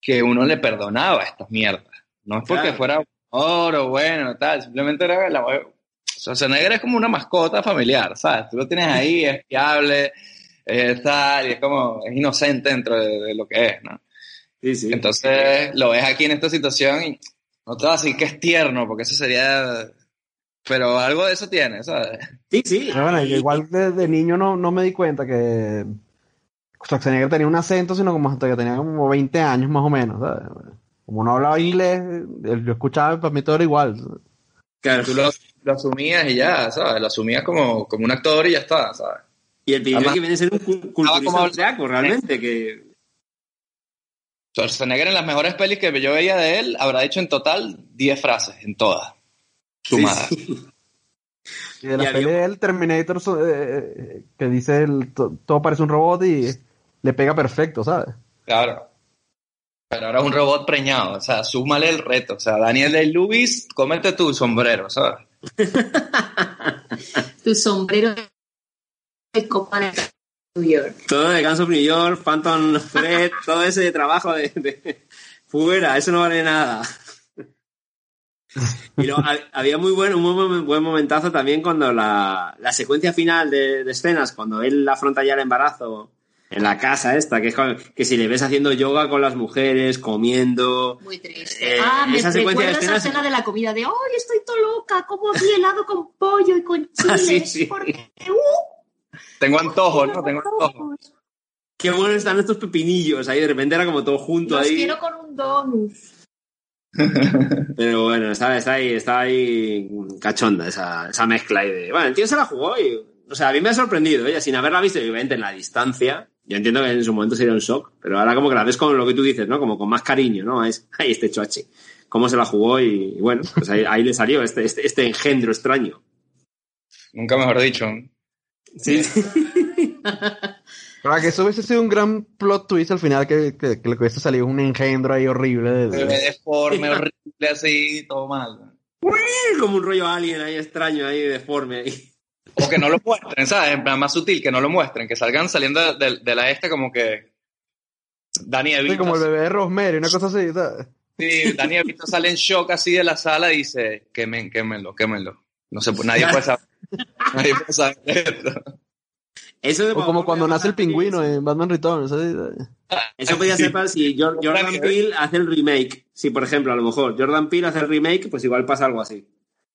que uno le perdonaba estas mierdas. No es porque Claro. fuera oro, bueno, tal, simplemente era la... Schwarzenegger es como una mascota familiar, ¿sabes? Tú lo tienes ahí, es fiable, es tal, y es como, es inocente dentro de, de lo que es, ¿no? Sí, sí. Entonces lo ves aquí en esta situación y no te voy a decir que es tierno, porque eso sería... Pero algo de eso tiene, ¿sabes? sí, sí. Pero bueno, yo igual de, de niño no, no me di cuenta que Schwarzenegger tenía un acento, sino como hasta que tenía como 20 años más o menos, ¿sabes? Como no hablaba inglés, yo escuchaba, para mí todo era igual. Claro. Tú lo, lo asumías y ya, ¿sabes? Lo asumías como, como un actor y ya está, ¿sabes? Y el Además- que viene a ser un culturista como- austriaco, realmente, que... Schwarzenegger en las mejores pelis que yo veía de él habrá dicho en total 10 frases, en todas, Sí, sí. Y de la Y había- peli del Terminator, eh, eh, que dice el, to- todo parece un robot y le pega perfecto, ¿sabes? Claro. Pero ahora es un robot preñado, o sea, súmale el reto. O sea, Daniel de Lewis, cómete tu sombrero, ¿sabes? Tu sombrero de copa de New York. Todo de Guns of New York, Phantom Thread, todo ese trabajo de, de- fuera, eso no vale nada. Y había muy buen, un muy buen momentazo también cuando la, la secuencia final de, de escenas, cuando él afronta ya el embarazo en la casa esta, que es con- que si le ves haciendo yoga con las mujeres, comiendo, Muy triste. Eh, ah, me esa secuencia de recuerda esa escena de la comida de ¡Ay, estoy todo loca! Como vi helado con pollo y con Ah, chiles. sí, sí. Porque, ¡uh! Tengo antojos, ¿no? Tengo antojos. qué buenos están estos pepinillos, ahí de repente era como todo junto Los ahí. quiero con un donut. Pero bueno, está, está ahí, está ahí cachonda esa, esa mezcla ahí de. Bueno, el tío se la jugó y. O sea, a mí me ha sorprendido, ella, sin haberla visto, obviamente en la distancia. Yo entiendo que en su momento sería un shock, pero ahora como que la ves con lo que tú dices, ¿no? Como con más cariño, ¿no? Es, ay, este choache. Cómo se la jugó y, y bueno, pues ahí, ahí le salió este, este, este engendro extraño. Nunca mejor dicho. Sí. Para que eso hubiese sido un gran plot twist al final, que, que, que que hubiese salido un engendro ahí horrible. de- de- deforme, horrible, así, todo mal. como un rollo alien ahí extraño, ahí deforme. Ahí. O que no lo muestren, ¿sabes? En plan más sutil, que no lo muestren, que salgan saliendo de, de- de la este como que... Dani Sí, Evito, como el bebé de Rosemary, una cosa así, ¿sabes? sí, Dani Evito sale en shock así de la sala y dice, quemen, quémenlo, quémenlo. No sé, nadie puede saber. nadie puede saber esto. Eso de O como cuando nace el pingüino en Batman Returns. ¿sabes? Eso podría ser para si Jor- Jordan. Peele hace el remake. Si, por ejemplo, a lo mejor Jordan Peele hace el remake, pues igual pasa algo así.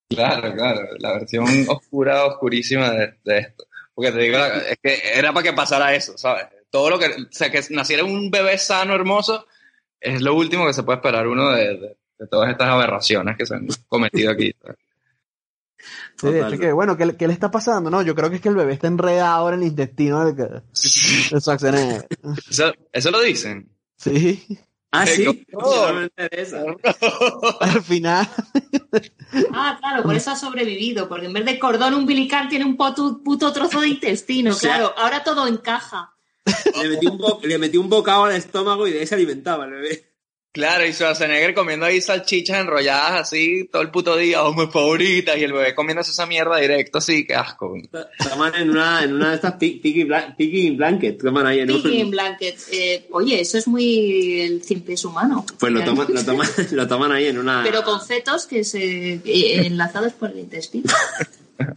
Claro, claro, la versión oscura, oscurísima de, de esto. Porque te digo, es que era para que pasara eso, ¿sabes? Todo lo que, o sea, que naciera un bebé sano, hermoso, es lo último que se puede esperar uno de, de- de todas estas aberraciones que se han cometido aquí. ¿sabes? Sí, de Total. hecho, que, bueno, ¿qué, le- qué le está pasando? No, yo creo que es que el bebé está enredado en el intestino de, de Schwarzenegger. Eso, eso lo dicen. Sí, Ah, sí. Oh. No me al final. Ah, claro, por eso ha sobrevivido, porque en vez de cordón umbilical tiene un puto, puto trozo de intestino, O sea- claro. Ahora todo encaja. Le metí, un bo- le metí un bocado al estómago y de ahí se alimentaba el bebé. Claro, y Schwarzenegger comiendo ahí salchichas enrolladas así todo el puto día, oh, mis favoritas, y el bebé comiéndose esa mierda directo, así, qué asco. Toman en una, en una de estas pi- piggy, blanket. Toman ahí en Piggy in blanket. Eh, oye, eso es muy el cien pies humano. Pues lo toman, lo, toman, lo toman ahí en una. Pero con fetos que se eh, enlazados por el intestino.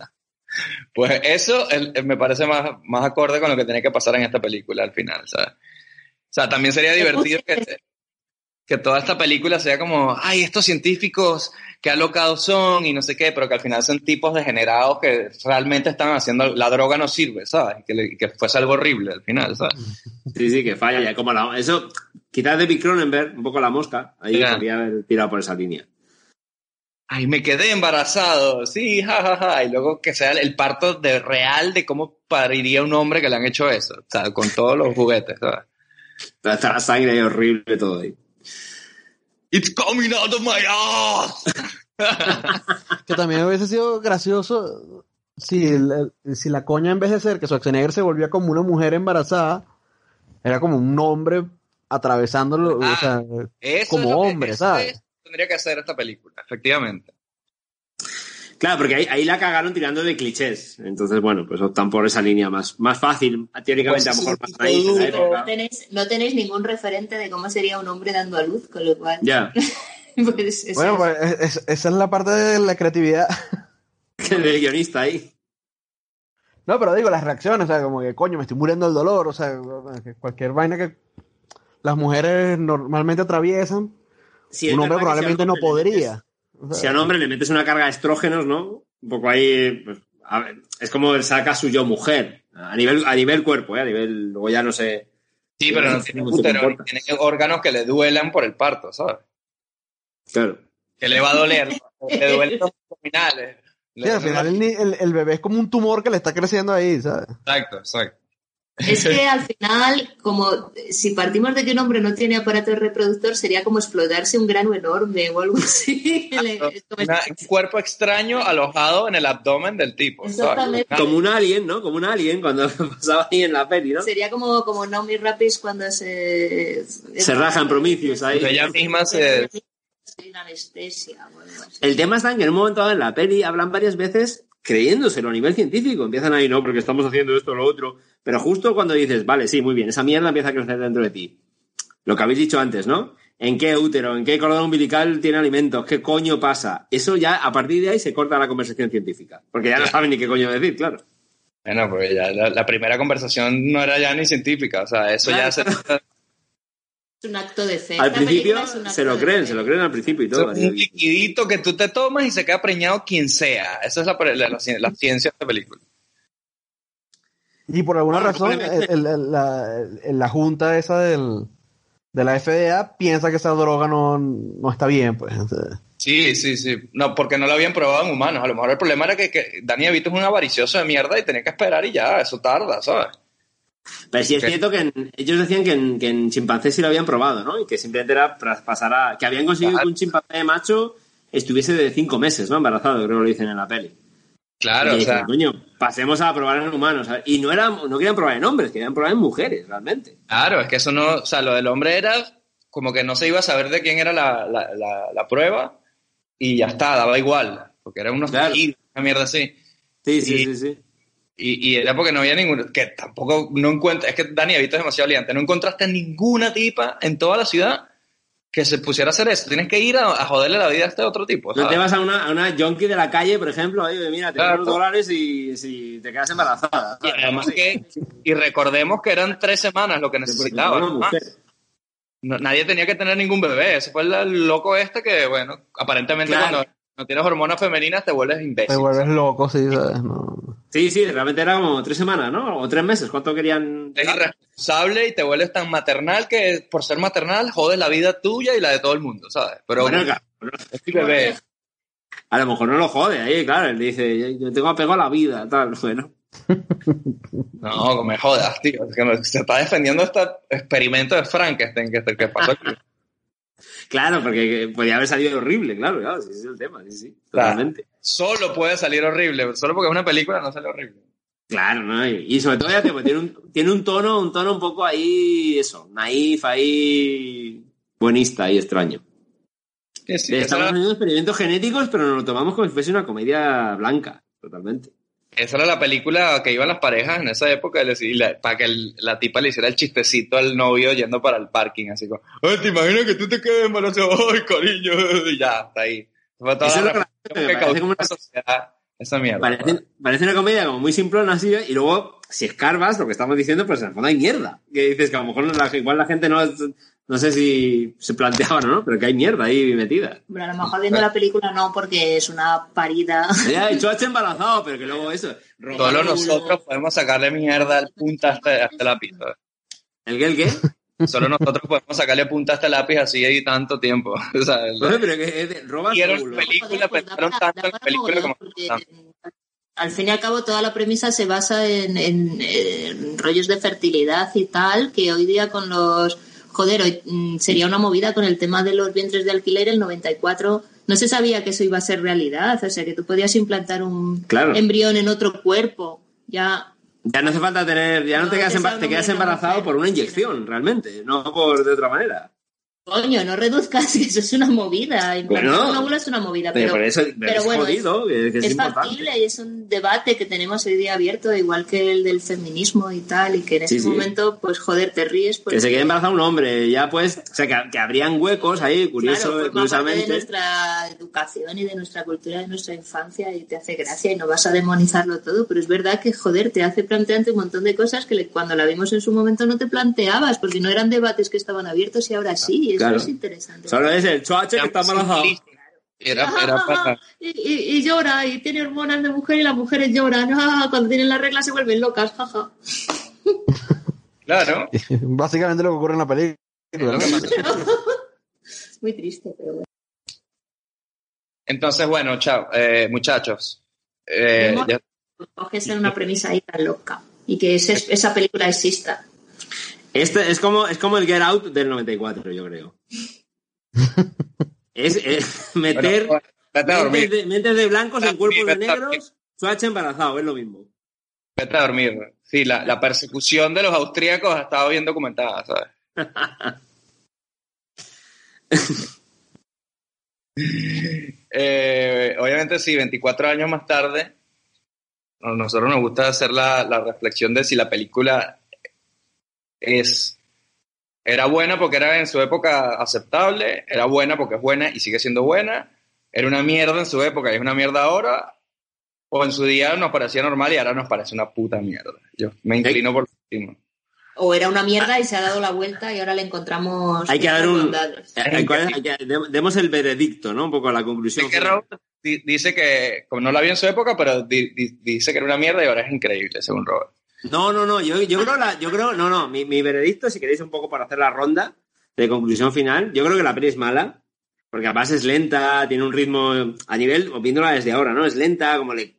Pues eso el- el- me parece más, más acorde con lo que tenía que pasar en esta película al final, ¿sabes? O sea, también sería divertido que, que toda esta película sea como, ay, estos científicos que alocados son y no sé qué, pero que al final son tipos degenerados que realmente están haciendo, la droga no sirve, ¿sabes? Que, le- que fuese algo horrible al final, ¿sabes? Sí, sí, que falla. ya Como la, eso, quizás David Cronenberg, un poco la mosca, ahí Ya. podría haber tirado por esa línea. Ay, me quedé embarazado, sí, jajaja, y luego que sea el parto de real de cómo pariría un hombre que le han hecho eso, o sea, con todos los juguetes, ¿sabes? Pero está la sangre ahí horrible todo ahí. It's coming out of my ass. Que también hubiese sido gracioso si, si la coña en vez de ser que Schwarzenegger se volvía como una mujer embarazada, era como un hombre atravesándolo, o Ah, sea, Eso es como que- hombre, eso ¿sabes? es- tendría que hacer esta película, efectivamente. Claro, porque ahí, ahí la cagaron tirando de clichés. Entonces, bueno, pues optan por esa línea más, más fácil, teóricamente a lo mejor más Pues, naif en la sí, época. No tenéis, no tenéis ningún referente de cómo sería un hombre dando a luz, con lo cual. Ya, pues, eso Bueno, es. pues es- es- esa es la parte de la creatividad. del guionista ahí. No, pero digo, las reacciones, o sea, como que coño, me estoy muriendo del dolor, o sea, cualquier vaina que las mujeres normalmente atraviesan, Sí, es un hombre probablemente no podría. Si a un hombre le metes una carga de estrógenos, ¿no? Un poco ahí, pues, a ver, es como él saca su yo mujer. A nivel, a nivel cuerpo, ¿eh? A nivel, luego ya no sé. Sí, pero no tiene útero, tiene órganos que le duelan por el parto, ¿sabes? Claro. Que le va a doler, le duelen los abdominales. Le sí, al final el, el- el bebé es como un tumor que le está creciendo ahí, ¿sabes? Exacto, exacto. Es que al final, como si partimos de que un hombre no tiene aparato reproductor, sería como explotarse un grano enorme o algo así. Una- un cuerpo extraño alojado en el abdomen del tipo. Como un alien, ¿no? Como un alien cuando pasaba ahí en la peli, ¿no? Sería como, como Naomi Rapis cuando se... Se raja en Prometheus ahí. Ella misma se... Sin anestesia. El tema está en que en un momento dado en la peli hablan varias veces creyéndoselo a nivel científico. Empiezan ahí, no, porque estamos haciendo esto o lo otro. Pero justo cuando dices, vale, sí, muy bien, esa mierda empieza a crecer dentro de ti. Lo que habéis dicho antes, ¿no? ¿En qué útero, en qué cordón umbilical tiene alimentos? ¿Qué coño pasa? Eso ya, a partir de ahí, se corta la conversación científica. Porque ya no saben ni qué coño decir, claro. Bueno, pues ya la, la primera conversación no era ya ni científica, o sea, eso Claro, ya se... Es un acto de fe. Al Esta principio película es un se lo creen, fe. se lo creen al principio y todo. es un liquidito que tú te tomas y se queda preñado quien sea. Esa es la, la, la cien- la ciencia de esta película. Y por alguna Bueno, razón, probablemente. el- el- la, la junta esa del, de la FDA piensa que esa droga no, no está bien, pues. Sí, sí, sí. No, porque no lo habían probado en humanos. A lo mejor el problema era que, que Danny DeVito es un avaricioso de mierda y tenía que esperar y ya, eso tarda, ¿sabes? Pero sí es cierto que en- ellos decían que en, que en chimpancés sí lo habían probado, ¿no? Y que simplemente era pasar a... Que habían conseguido Claro. que un chimpancé macho estuviese de cinco meses, ¿no? Embarazado, creo que lo dicen en la peli. Claro, y o sea, coño, pasemos a probar en humanos. ¿sabes? Y no, era, no querían probar en hombres, querían probar en mujeres, realmente. claro, es que eso no, o sea, lo del hombre era como que no se iba a saber de quién era la, la, la, la prueba y ya está, daba igual, porque era unos Claro. tejidos, una mierda así. Sí, sí, Y- sí, sí. Y, y era porque no había ninguno, que tampoco, no encuentra, es que Dani DeVito es demasiado liante, no encontraste ninguna tipa en toda la ciudad que se pusiera a hacer eso. Tienes que ir a, a joderle la vida a este otro tipo. No ¿sabes? te vas a una, a una junkie de la calle, por ejemplo, ahí, mira, te Claro. dólares y si te quedas embarazada. Y, además que- y recordemos que eran tres semanas lo que necesitaba. ¿no? No- nadie tenía que tener ningún bebé. Ese fue el, el loco este que, bueno, aparentemente Claro. cuando no tienes hormonas femeninas te vuelves imbécil. te vuelves loco, sí, ¿sabes? No. Sí, sí, realmente era como tres semanas, ¿no? O tres meses. ¿Cuánto querían? Eres irresponsable y te vuelves tan maternal que por ser maternal jodes la vida tuya y la de todo el mundo, ¿sabes? Pero Bueno, claro, es mi bebé. a lo mejor no lo jode ahí, claro. Él dice, yo tengo apego a la vida, tal. Bueno, No, me jodas, tío. Es que me- se está defendiendo este experimento de Frankenstein que, que pasó aquí. Claro, porque podía haber salido horrible, claro, claro, sí, ese es el tema, sí, sí, Claro. totalmente. Solo puede salir horrible. Solo porque es una película no sale horrible. Claro, ¿no? Y, sobre todo ya te, pues, tiene, un, tiene un tono, un tono un poco ahí, eso, naif, ahí, buenista, ahí extraño. Sí, Estamos haciendo experimentos genéticos, pero nos lo tomamos como si fuese una comedia blanca, totalmente. Esa era la película que iban las parejas en esa época y la- para que el- la tipa le hiciera el chistecito al novio yendo para el parking, así como, "Ay, ¿te imaginas que tú te quedes embarazado? ¡Ay, cariño! Y ya, está ahí. Toda Eso es lo que me parece como una- sociedad Esa mierda. Parece, parece una comedia como muy simplona así, y luego, si escarbas lo que estamos diciendo, pues en el fondo hay mierda. Que dices que a lo mejor la- igual la gente no, no sé si se planteaba o no, pero que hay mierda ahí metida. Hombre, a lo mejor viendo la película no, porque es una parida. Ya, hecho H embarazado, pero que luego eso. Solo nosotros podemos sacarle mierda al punta a este, a este lápiz. ¿sabes? ¿El qué, el qué? Solo nosotros podemos sacarle punta a este lápiz así y tanto tiempo. O sea, el- Bueno, pero que es de- Vieron película, pues pensaron para- tanto en la película como porque, Al fin y al cabo, toda la premisa se basa en, en, en rollos de fertilidad y tal, que hoy día con los... Joder, hoy, mm, sería una movida con el tema de los vientres de alquiler. El 94 no se sabía que eso iba a ser realidad. O sea, que tú podías implantar un Claro. embrión en otro cuerpo. Ya Ya no hace falta tener, ya no, No, te quedas, te quedas embarazado por una inyección, realmente, no por de otra manera. Coño, no reduzcas, que eso es una movida. Bueno, un óvulo es una movida, Pero, pero, por eso pero es bueno, jodido, que es, factible y es un debate que tenemos hoy día abierto, igual que el del feminismo y tal, y que en Sí, ese sí. momento, pues joder, te ríes. Porque, Que se quede embarazado un hombre, ya pues, o sea, que, que habrían huecos ahí, curioso, claro, parte de curiosamente. nuestra educación y de nuestra cultura, de nuestra infancia, y te hace gracia y no vas a demonizarlo todo, pero es verdad que, joder, te hace plantearte un montón de cosas que le- cuando la vimos en su momento no te planteabas, porque no eran debates que estaban abiertos y ahora sí, eso Claro. es interesante. Solo es el choache que está embarazado. Era, era para... y, y- y llora y tiene hormonas de mujer y las mujeres lloran. Ah, cuando tienen las reglas se vuelven locas, jaja. Claro. Básicamente lo que ocurre en la película. es que. Muy triste, pero bueno. Entonces, bueno, chao, eh, muchachos. Eh, ya- Coge ser una premisa ahí tan loca y que ese- esa película exista. Este es como, es como el Get Out del 94, yo creo. es, es meter bueno, a mentes, de, mentes de blancos en cuerpos de negros, choache embarazado, es lo mismo. Vete a dormir. Sí, la, la persecución de los austríacos ha estado bien documentada, ¿sabes? Eh, obviamente, sí, 24 años más tarde, a nosotros nos gusta hacer la, la reflexión de si la película es era buena porque era en su época aceptable, era buena porque es buena y sigue siendo buena, era una mierda en su época y es una mierda ahora, o en su día nos parecía normal y ahora nos parece una puta mierda. Yo me inclino por lo último. O era una mierda y se ha dado la vuelta y ahora le encontramos. Hay que dar un-. Eh, ¿cuál es? Hay que- de- demos el veredicto, ¿no? Un poco la conclusión. Es que Robert dice que, como no la vio en su época, pero di- di- dice que era una mierda y ahora es increíble, según Robert. No, no, no, yo, creo, yo creo, no, no, mi, veredicto, si queréis un poco para hacer la ronda de conclusión final, yo creo que la peli es mala, porque además es lenta, tiene un ritmo a nivel, viéndola desde ahora, ¿no? Es lenta, como le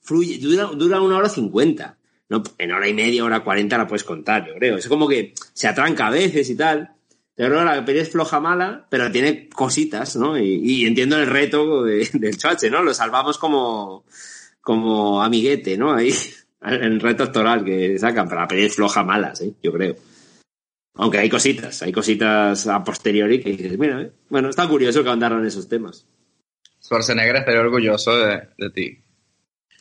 fluye, dura, dura una hora cincuenta. No, en hora y media, hora cuarenta la puedes contar, yo creo. Es como que se atranca a veces y tal. Yo creo que la peli es floja mala, pero tiene cositas, ¿no? Y, y entiendo el reto de- del choche, ¿no? Lo salvamos como, como amiguete, ¿no? Ahí, el reto actoral que sacan, pero la peli es floja mala, sí, yo creo. Aunque hay cositas, hay cositas a posteriori que dices, mira, ¿eh? bueno, está curioso que andaron esos temas. Schwarzenegger estaría orgulloso de, de ti.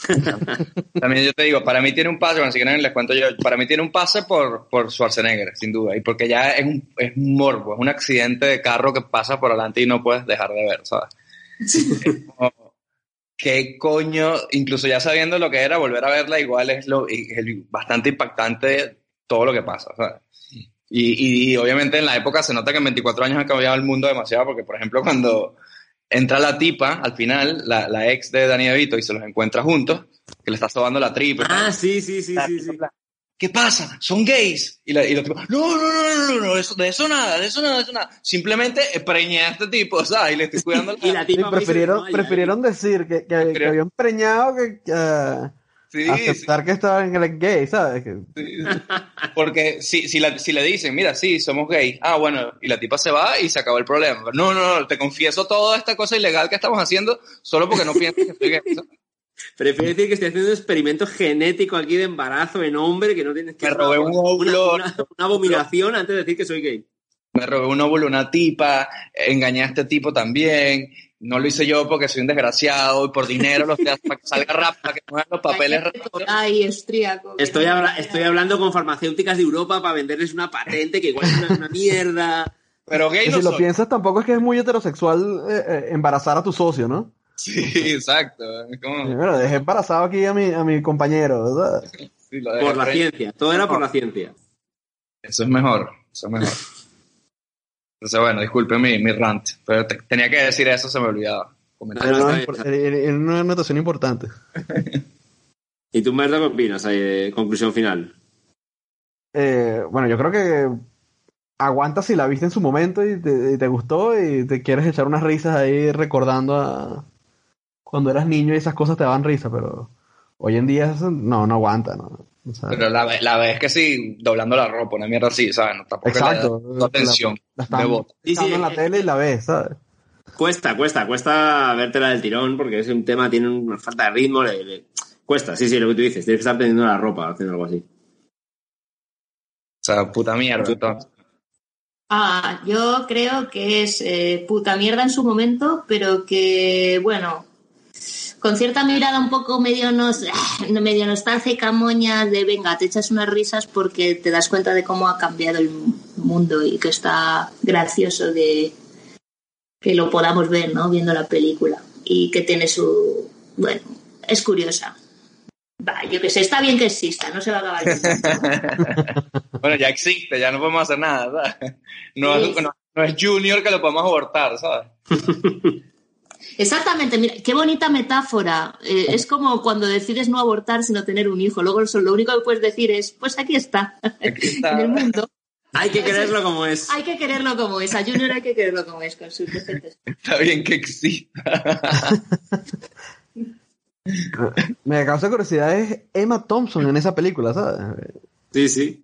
También yo te digo, para mí tiene un pase, bueno, si quieren les cuento yo, para mí tiene un pase por, por Schwarzenegger, sin duda, y porque ya es un, es un morbo, es un accidente de carro que pasa por adelante y no puedes dejar de ver, ¿sabes? Es como, ¿Qué coño? Incluso ya sabiendo lo que era, volver a verla igual es, lo, es bastante impactante todo lo que pasa, ¿sabes? Y, y- y obviamente en la época se nota que en 24 años ha cambiado el mundo demasiado, porque por ejemplo cuando entra la tipa, al final, la, la ex de Dani DeVito, y se los encuentra juntos, que le está sobando la tripa. Ah, sí, sí, sí, sí, sí. ¿Qué pasa? Son gays. Y, la, y los tipos, no, no, no, no, no, no, eso, de eso nada, de eso nada, de eso nada. Simplemente preñé a este tipo, ¿sabes? Y le estoy cuidando Y la Sí, tipa prefirieron, prefirieron decir que, que, que habían preñado que, eh, Sí, sí, aceptar que estaban en el gay, ¿sabes? Que- sí, sí. Porque si, si, la- si le dicen, mira, sí, somos gays. Ah, bueno, y la tipa se va y se acabó el problema. No, no, no, te confieso toda esta cosa ilegal que estamos haciendo solo porque no piensas que estoy gay. ¿sabes? Prefiero decir que estoy haciendo un experimento genético aquí de embarazo en hombre que no tienes que Me robé un óvulo. Una, una- una abominación antes de decir que soy gay. me robé un óvulo a una tipa, engañé a este tipo también, no lo hice yo porque soy un desgraciado y por dinero los hago para que salga rápido, para que muevan los papeles rápido. Ay, Estoy, habla- estoy hablando con farmacéuticas de Europa para venderles una patente que igual es una, una mierda. Pero gay no si lo piensas, tampoco es que es muy heterosexual eh, eh, embarazar a tu socio, ¿no? Sí, exacto. Como- Y bueno, dejé embarazado aquí a mi, a mi compañero, ¿verdad? sí, lo Por la frente. ciencia. Todo era por la ciencia. Eso es mejor, eso es mejor. Entonces, bueno, disculpe mi, mi rant, pero te- tenía que decir eso, se me olvidaba. Era- era una anotación importante. ¿Y tú, Merda, qué opinas? ahí de conclusión final. Eh, bueno, yo creo que aguanta si la viste en su momento y te, y te gustó y te quieres echar unas risas ahí recordando a cuando eras niño y esas cosas te daban risa, pero hoy en día no, no aguanta, ¿no? O sea, Pero la, la vez que sí, doblando la ropa, una mierda así, ¿sabes? No, tampoco Exacto. le da atención la de están. Sí, sí, en la eh, tele y la ves, ¿sabes? Cuesta, cuesta, cuesta vértela del tirón porque es un tema, tiene una falta de ritmo. le- le- Cuesta, sí, sí, lo que tú dices. Tienes que estar teniendo la ropa haciendo algo así. O sea, puta mierda. Ah, yo creo que es eh, puta mierda en su momento, pero que, bueno, con cierta mirada un poco medio, nos, medio nostálgica, moña, de venga, te echas unas risas porque te das cuenta de cómo ha cambiado el mundo y que está gracioso de que lo podamos ver, ¿no? Viendo la película y que tiene su, bueno, es curiosa. Va, yo que sé, está bien que exista, no se va a acabar. Bueno, ya existe, ya no podemos hacer nada, ¿sabes? No, Sí. es, no, no es Junior que lo podemos abortar, ¿sabes? Exactamente, mira, qué bonita metáfora. Eh, es como cuando decides no abortar sino tener un hijo. Luego lo único que puedes decir es, pues aquí está, Aquí está. en el mundo. Hay que quererlo como es. Hay que quererlo como es. A Junior hay que quererlo como es, con sus defectos. Está bien que exista. Me causa curiosidad es Emma Thompson en esa película, ¿sabes? Sí, sí.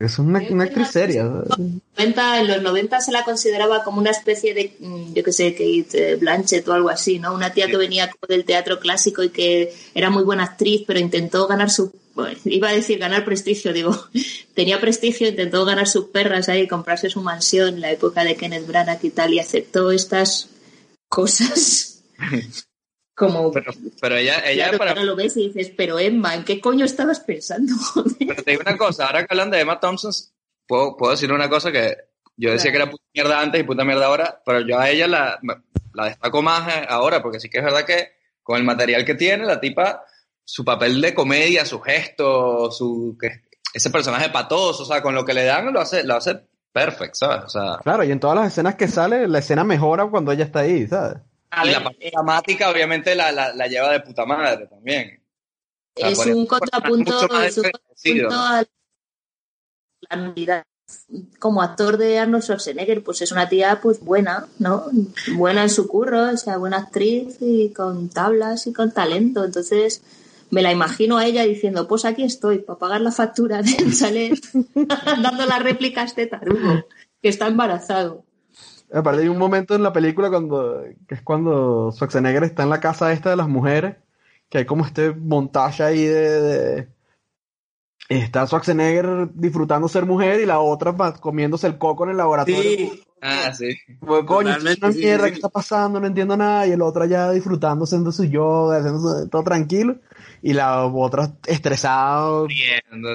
Es una, una actriz seria. ¿sabes? 90, en los 90 se la consideraba como una especie de, mm, yo qué sé, Kate Blanchett o algo así, ¿no? Una tía que venía del teatro clásico y que era muy buena actriz, pero intentó ganar su, bueno, iba a decir ganar prestigio, digo, tenía prestigio, intentó ganar sus perras ahí, comprarse su mansión en la época de Kenneth Branagh y tal, y aceptó estas cosas como... Pero, pero ella, ella claro, para, lo ves y dices, pero Emma, ¿en qué coño estabas pensando? Pero te digo una cosa, ahora que hablan de Emma Thompson, puedo, puedo decir una cosa que yo decía Claro. que era puta mierda antes y puta mierda ahora, pero yo a ella la, la destaco más eh, ahora, porque sí que es verdad que con el material que tiene, la tipa, su papel de comedia, su gesto, su que ese personaje patoso, o sea, con lo que le dan lo hace, lo hace perfecto, ¿sabes? O sea, Claro, y en todas las escenas que sale, la escena mejora cuando ella está ahí, ¿sabes? A y ver, la parte dramática obviamente la, la, la lleva de puta madre también. O sea, es un contrapunto, a la nulidad. Como actor de Arnold Schwarzenegger, pues es una tía pues buena, ¿no? Buena en su curro, o sea, buena actriz y con tablas y con talento. Entonces me la imagino a ella diciendo, pues aquí estoy, para pagar la factura de chalet, dando las réplicas a este tarugo, que está embarazado. Aparte hay un momento en la película cuando, que es cuando Schwarzenegger está en la casa esta de las mujeres, que hay como este montaje ahí de, de- está Schwarzenegger disfrutando ser mujer y la otra comiéndose el coco en el laboratorio. Sí, Ah, sí. Como, coño, es una mierda, sí. ¿qué está pasando? No entiendo nada. Y el otro ya disfrutando, haciendo su yoga, haciendo todo tranquilo. Y la otra estresada,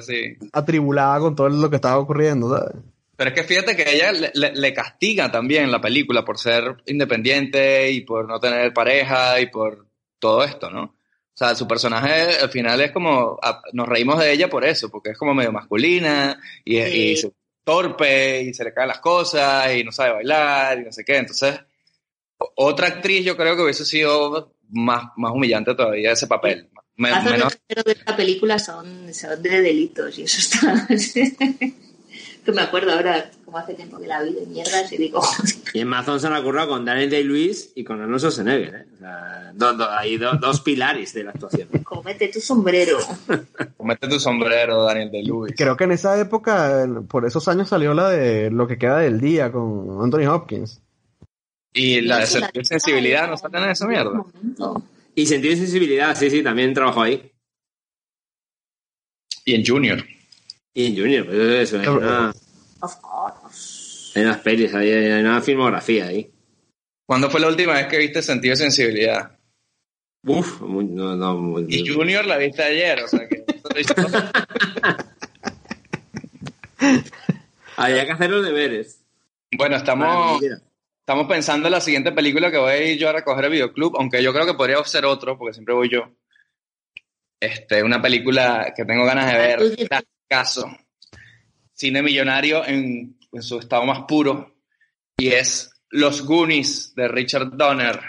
sí. atribulada con todo lo que estaba ocurriendo, ¿sabes? Pero es que fíjate que ella le, le- le castiga también la película por ser independiente y por no tener pareja y por todo esto, ¿no? O sea, su personaje al final es como, nos reímos de ella por eso, porque es como medio masculina y, Sí. se- torpe y se le caen las cosas y no sabe bailar y no sé qué. Entonces, otra actriz yo creo que hubiese sido más, más humillante todavía ese papel. Me- menos- de la película son, son de delitos y eso está. que me acuerdo ahora, como hace tiempo que la vi de mierdas y digo, Y en Amazon se han ocurrido con Daniel Day-Lewis y con Arnold Schwarzenegger, ¿eh? O sea, do- do- hay do- dos pilares de la actuación. comete tu sombrero. Mete tu sombrero, Daniel de Luis. Creo que en esa época, por esos años salió la de Lo que queda del día con Anthony Hopkins. Y la de Sí, sen- sensibilidad, ¿no salen en esa mierda? Y sentido y sensibilidad, sí, sí, también trabajó ahí. Y en Junior. Y en Junior, pues eso, hay, una- Of course. hay unas pelis ahí, hay una filmografía ahí. ¿Cuándo fue la última vez que viste Sentido de Sensibilidad? Uf, muy- no, no, muy- Y Junior la viste ayer, o sea que... había que hacer los deberes. bueno, estamos, quiera. estamos pensando en la siguiente película que voy a ir yo a recoger el videoclub, aunque yo creo que podría ser otro, porque siempre voy yo. Este, una película que tengo ganas de ver, Oye, caso. Cine millonario en, en su estado más puro, y es Los Goonies de Richard Donner.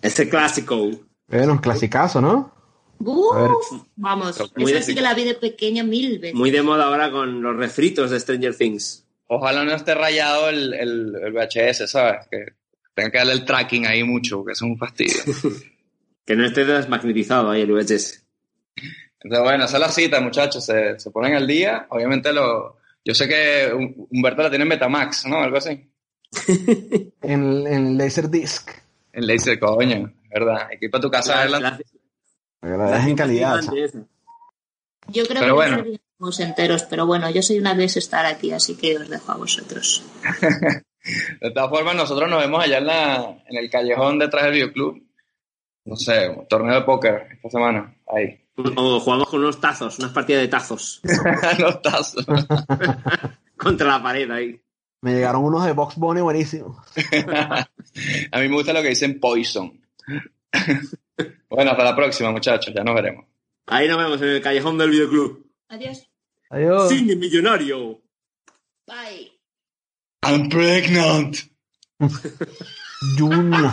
Este clásico. Bueno, un clasicazo, ¿no? Vamos, Muy esa de- sí que la vi de pequeña mil veces. Muy de moda ahora con los refritos de Stranger Things. Ojalá no esté rayado el, el, el VHS, ¿sabes? Que tenga que darle el tracking ahí mucho, porque eso es un fastidio. Que no esté desmagnetizado ahí el VHS. Entonces, bueno, esa es la cita, muchachos. Se, se ponen al día. Obviamente, lo, yo sé que Hum- Humberto la tiene en Betamax, ¿no? Algo así. En, en Laserdisc. En Laser, coño, ¿verdad? Hay que ir para tu casa a verla. La- en calidad. Yo creo Pero que bueno. no enteros, pero bueno, yo soy una vez estar aquí, así que os dejo a vosotros. De todas formas, nosotros nos vemos allá en, la, en el callejón detrás del videoclub. No sé, un torneo de póker esta semana. Ahí. O jugamos con unos tazos, unas partidas de tazos. Los tazos. Contra la pared ahí. Me llegaron unos de Box Bunny buenísimos. A mí me gusta lo que dicen Poison. bueno, hasta la próxima, muchachos. Ya nos veremos. Ahí nos vemos en el callejón del videoclub. Adiós. Adiós. Cine millonario. Bye. I'm pregnant. Junior.